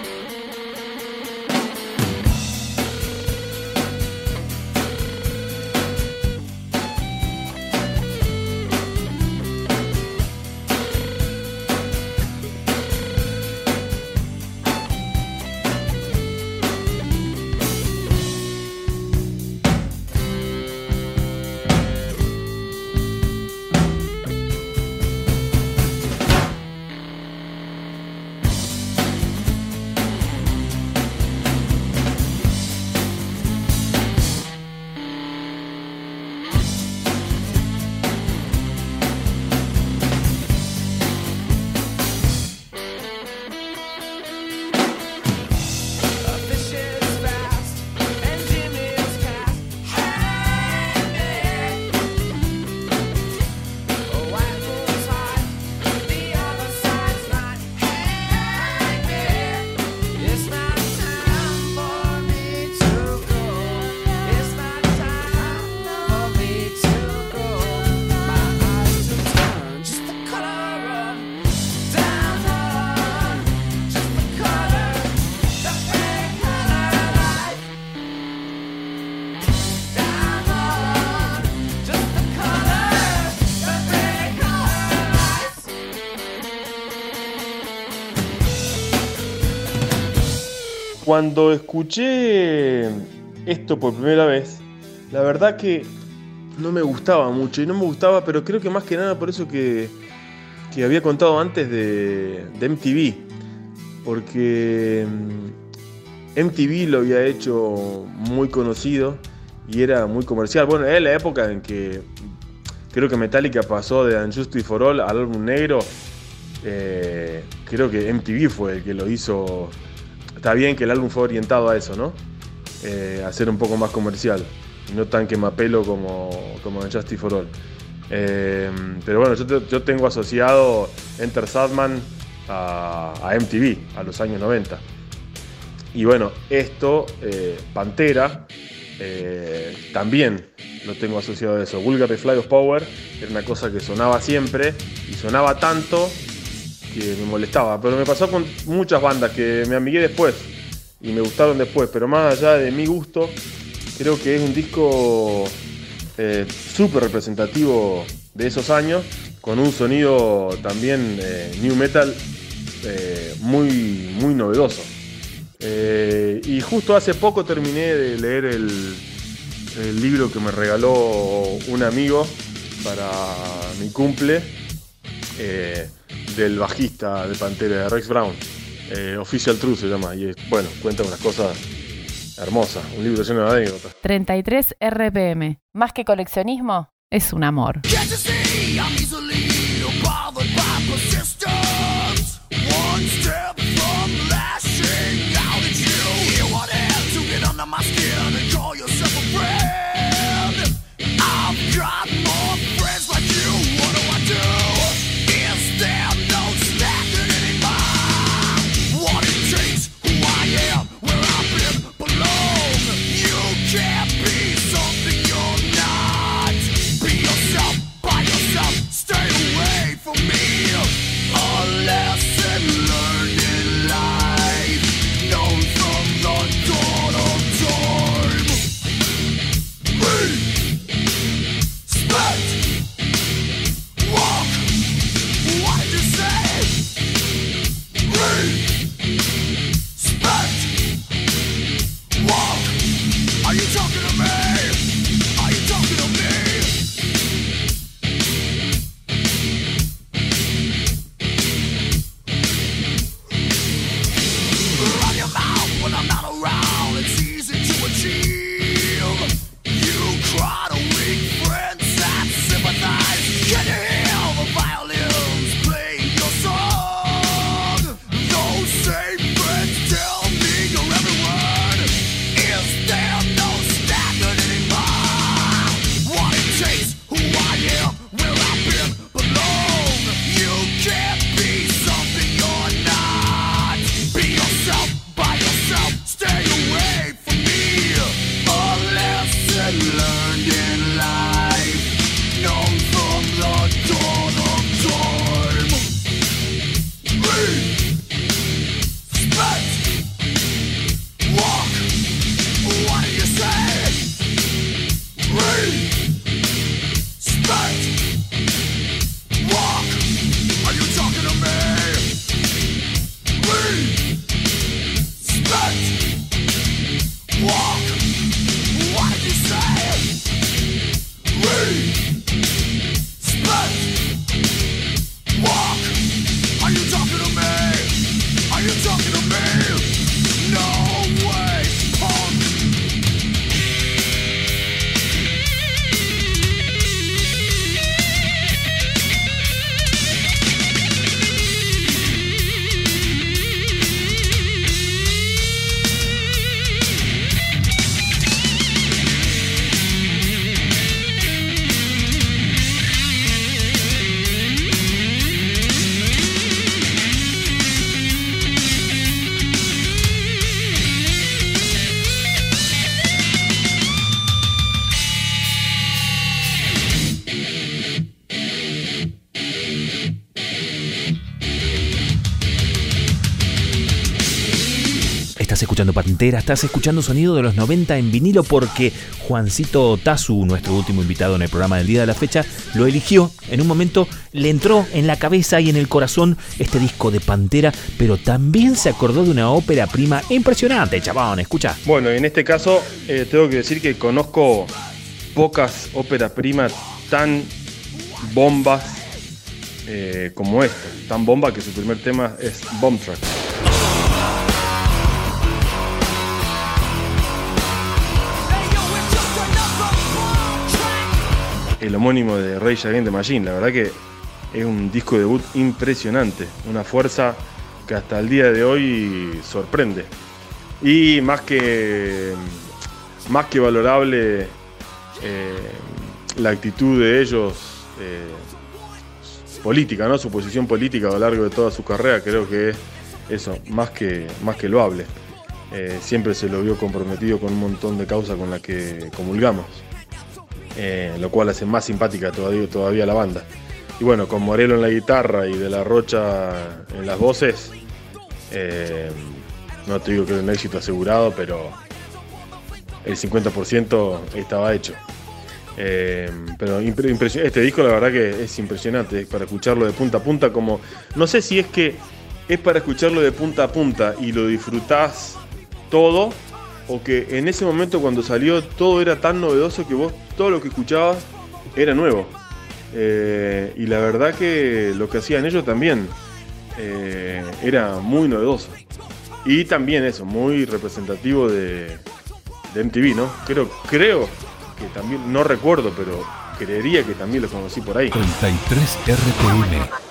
K: Cuando escuché esto por primera vez, la verdad que no me gustaba mucho. Y no me gustaba, pero creo que más que nada por eso que, que había contado antes de, MTV. Porque mm, MTV lo había hecho muy conocido y era muy comercial. Bueno, era la época en que creo que Metallica pasó de Unjustice for All al álbum negro. Eh, creo que MTV fue el que lo hizo. Está bien que el álbum fue orientado a eso, ¿no? Eh, a ser un poco más comercial. No tan quemapelo como, como Unjustice for All. Eh, pero bueno, yo, yo tengo asociado Enter Sadman a, MTV, a los años 90. Y bueno, esto, eh, Pantera, eh, también lo tengo asociado a eso. Vulgar Fly of Power era una cosa que sonaba siempre y sonaba tanto que me molestaba. Pero me pasó con muchas bandas que me amigué después y me gustaron después. Pero más allá de mi gusto, creo que es un disco eh, súper representativo de esos años, con un sonido también eh, new metal eh, muy, muy novedoso. Eh, y justo hace poco terminé de leer el, libro que me regaló un amigo para mi cumple del bajista de Pantera, de Rex Brown. Eh, Official Truth se llama. Y bueno, cuenta unas cosas hermosas. Un libro lleno de anécdotas.
A: 33 RPM. Más que coleccionismo, es un amor.
C: Estás escuchando sonido de los 90 en vinilo porque Juancito Tazu, nuestro último invitado en el programa del día de la fecha, lo eligió. En un momento le entró en la cabeza y en el corazón este disco de Pantera, pero también se acordó de una ópera prima impresionante, chabón, escucha.
K: Bueno, en este caso eh, tengo que decir que conozco pocas óperas primas tan bombas eh, como esta. Tan bomba que su primer tema es Bomb Track. El homónimo de Rage Against the Machine. La verdad que es un disco de debut impresionante, una fuerza que hasta el día de hoy sorprende. Y más que, más que valorable eh, la actitud de ellos eh, política, ¿no? su posición política a lo largo de toda su carrera, creo que es eso, más que, más que loable. Eh, siempre se lo vio comprometido con un montón de causas con las que comulgamos. Eh, lo cual hace más simpática todavía, todavía la banda. Y bueno, con Morelo en la guitarra y De la Rocha en las voces, eh, no te digo que era un éxito asegurado, pero el 50% estaba hecho. Eh, pero este disco la verdad que es impresionante para escucharlo de punta a punta como no sé si es que es para escucharlo de punta a punta y lo disfrutás todo o que en ese momento cuando salió todo era tan novedoso que vos todo lo que escuchabas era nuevo. Eh, y la verdad que lo que hacían ellos también eh, era muy novedoso. Y también eso, muy representativo de, MTV, ¿no? Creo, creo que también, no recuerdo, pero creería que también lo conocí por ahí.
B: 33 RPM.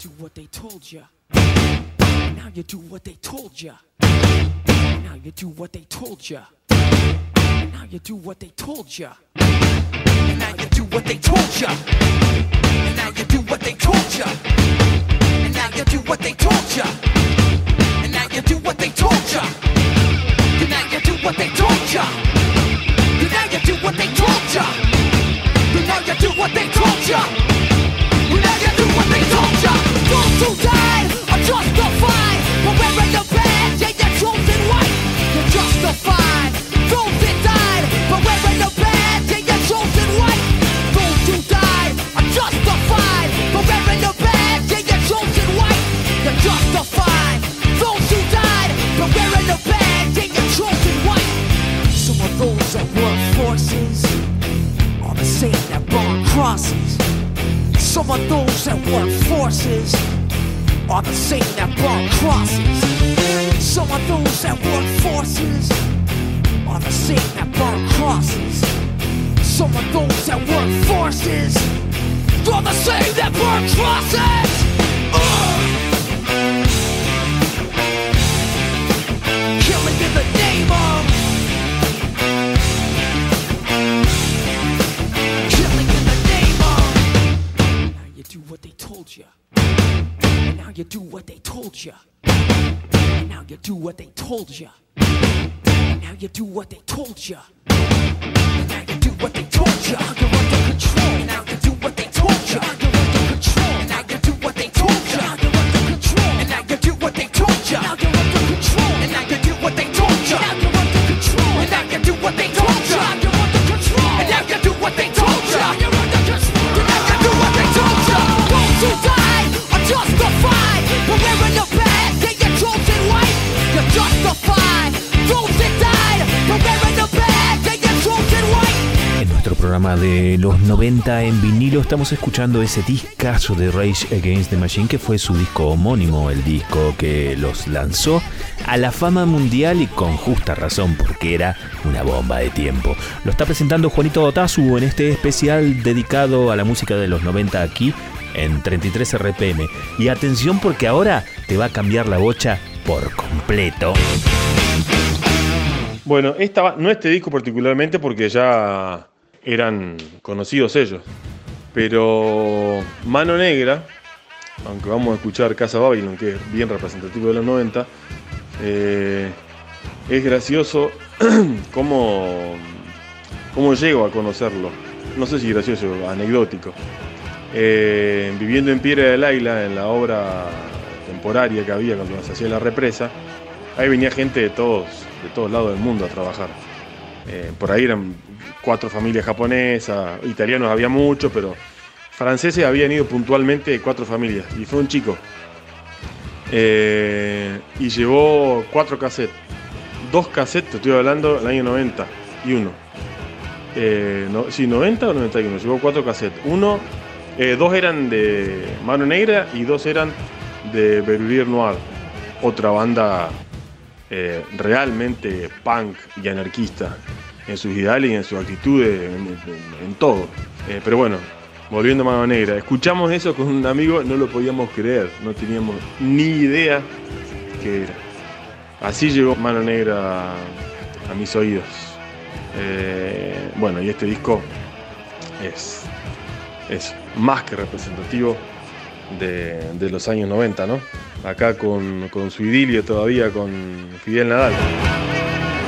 L: do what they told ya Now you do what they told ya Now you do what they told ya Now you do what they told ya Now you do what they told ya And now you do what they told ya And now you do what they told ya And now you do what they told you now you do what they told. You now you do what they told. You now you do what they told. You justified. Those died for wearing the badge chosen white. Those who died are justified for wearing the badge chosen white. Justified. Those who died for wearing the badge chosen white. Some of those that work forces are the same that burn crosses. Some of those that forces are the same that burn crosses. Some of those that work forces are the same that burn crosses. Some of those that work forces are the same that burn crosses. Ugh. Killing in the name of. Killing in the name of. Now you do what they told you. Now you do what they told you. Now you do what they told you. Now You're under control. And now you do what they told you. You're under control. Now you do what they told you. You're under control. Now you do what they told you. Now you're
C: programa de los 90 en vinilo estamos escuchando ese discazo de Rage Against the Machine que fue su disco homónimo, el disco que los lanzó a la fama mundial y con justa razón porque era una bomba de tiempo. Lo está presentando Juanito Otazu en este especial dedicado a la música de los 90 aquí en 33 RPM. Y atención porque ahora te va a cambiar la bocha por completo.
K: Bueno, no este disco particularmente porque ya eran conocidos ellos. Pero Mano Negra, aunque vamos a escuchar Casa Babylon, que es bien representativo de los 90, eh, es gracioso <clears throat> cómo, cómo llego a conocerlo. No sé si gracioso, anecdótico. Eh, viviendo en Piedra del Águila, en la obra temporaria que había cuando se hacía la represa, ahí venía gente de todos, de todos lados del mundo a trabajar. Eh, por ahí eran cuatro familias japonesas, italianos había muchos, pero franceses habían ido puntualmente cuatro familias. Y fue un chico. Eh, y llevó cuatro cassettes. Dos cassettes, te estoy hablando, del año 90 y uno. Eh, no, sí, 90 o 91. Llevó cuatro cassettes. Uno, eh, dos eran de Mano Negra y dos eran de Berurier Noir. Otra banda eh, realmente punk y anarquista en sus ideales y en sus actitudes, en, en- todo. Eh, pero bueno, volviendo a Mano Negra, escuchamos eso con un amigo, no lo podíamos creer, no teníamos ni idea qué era. Así llegó Mano Negra a, a mis oídos. Eh, bueno, y este disco es, es más que representativo de, de los años 90, ¿no? Acá con, con su idilio todavía con Fidel Nadal.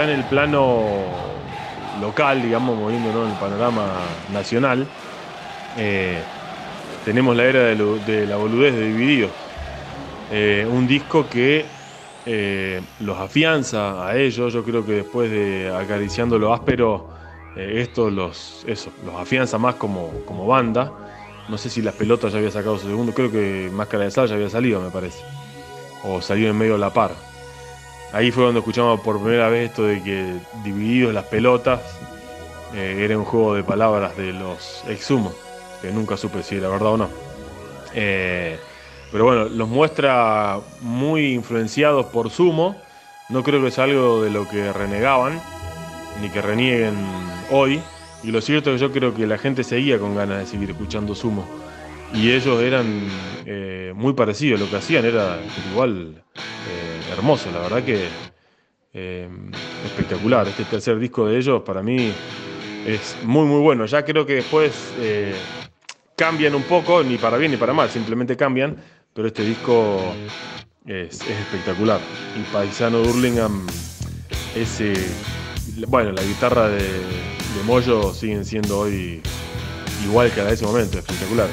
K: ya en el plano local, digamos, moviéndonos en el panorama nacional, eh, tenemos la era de, la boludez de Divididos. Eh, un disco que eh, los afianza a ellos, yo creo que después de acariciando lo áspero, eh, esto los, eso, los afianza más como, como banda. No sé si las pelotas ya había sacado su segundo, creo que Máscara de Sal ya había salido, me parece. O salió en medio a la par. Ahí fue donde escuchamos por primera vez esto de que divididos las pelotas eh, era un juego de palabras de los exhumos, que nunca supe si era verdad o no. Eh, pero bueno, los muestra muy influenciados por Sumo. No creo que es algo de lo que renegaban, ni que renieguen hoy. Y lo cierto es que yo creo que la gente seguía con ganas de seguir escuchando Sumo. Y ellos eran eh, muy parecidos, lo que hacían era igual hermoso, la verdad que eh, espectacular. Este tercer disco de ellos para mí es muy muy bueno. Ya creo que después eh, cambian un poco, ni para bien ni para mal, simplemente cambian, pero este disco es, es espectacular. Y Paisano de Hurlingham, ese, bueno, la guitarra de, de Moyo siguen siendo hoy igual que a ese momento, espectacular.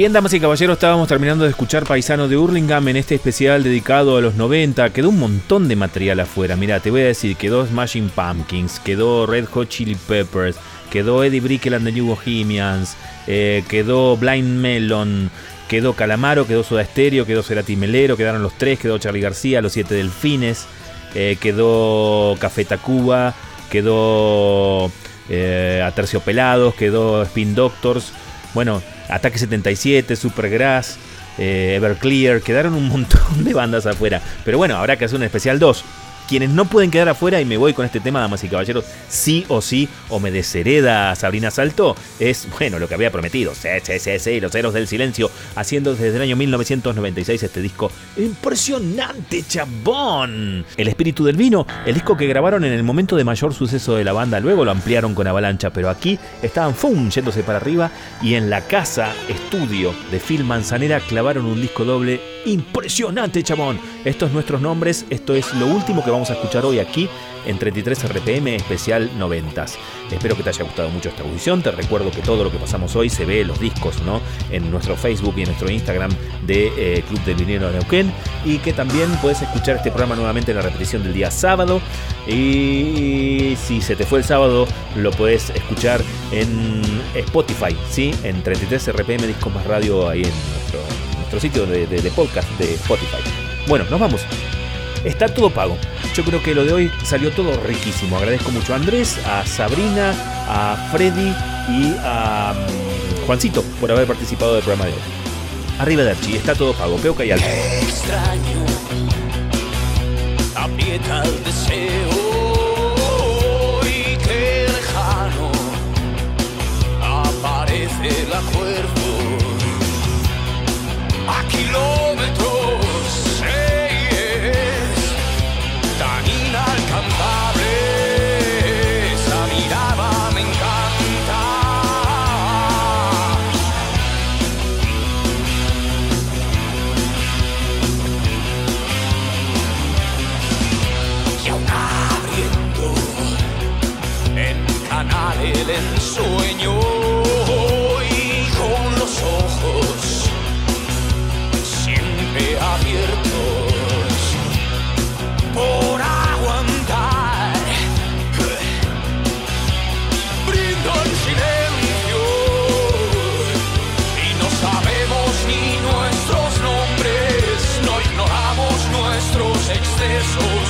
C: Bien, damas y caballeros, estábamos terminando de escuchar Paisano de Hurlingham en este especial dedicado a los 90. Quedó un montón de material afuera. Mira, te voy a decir, quedó Smashing Pumpkins, quedó Red Hot Chili Peppers, quedó Eddie Brickell and the New Bohemians, eh, quedó Blind Melon, quedó Calamaro, quedó Soda Stereo, quedó Cerati Melero, quedaron los tres, quedó Charlie García, los siete Delfines, eh, quedó Café Tacuba, quedó eh, Aterciopelados, quedó Spin Doctors, bueno, Ataque 77, Supergrass, eh, Everclear, quedaron un montón de bandas afuera. Pero bueno, habrá que hacer un especial 2. Quienes no pueden quedar afuera, y me voy con este tema, damas y caballeros, sí o sí, o me deshereda Sabrina Salto, es, bueno, lo que había prometido. Sí, Los Héroes del Silencio, haciendo desde el año 1996 este disco impresionante, chabón. El espíritu del vino, el disco que grabaron en el momento de mayor suceso de la banda, luego lo ampliaron con Avalancha, pero aquí estaban ¡fum! yéndose para arriba y en la casa estudio de Phil Manzanera clavaron un disco doble impresionante, chabón. Estos nuestros nombres, esto es lo último que vamos a escuchar hoy aquí en 33 RPM especial 90. Espero que te haya gustado mucho esta audición. Te recuerdo que todo lo que pasamos hoy se ve, los discos, ¿no? En nuestro Facebook y en nuestro Instagram de eh, Club del Vinilo de Neuquén. Y que también puedes escuchar este programa nuevamente en la repetición del día sábado. Y si se te fue el sábado, lo puedes escuchar en Spotify, ¿sí? En 33 RPM Discos Más Radio, ahí en nuestro, nuestro sitio de, de- de podcast de Spotify. Bueno, nos vamos. Está todo pago. Yo creo que lo de hoy salió todo riquísimo. Agradezco mucho a Andrés, a Sabrina, a Freddy y a mm, Juancito por haber participado del programa de hoy. Arriba de Archie, está todo pago. Peuca y alto.
E: extraño aprieta el deseo y qué lejano aparece el acuerdo a kilómetros excesos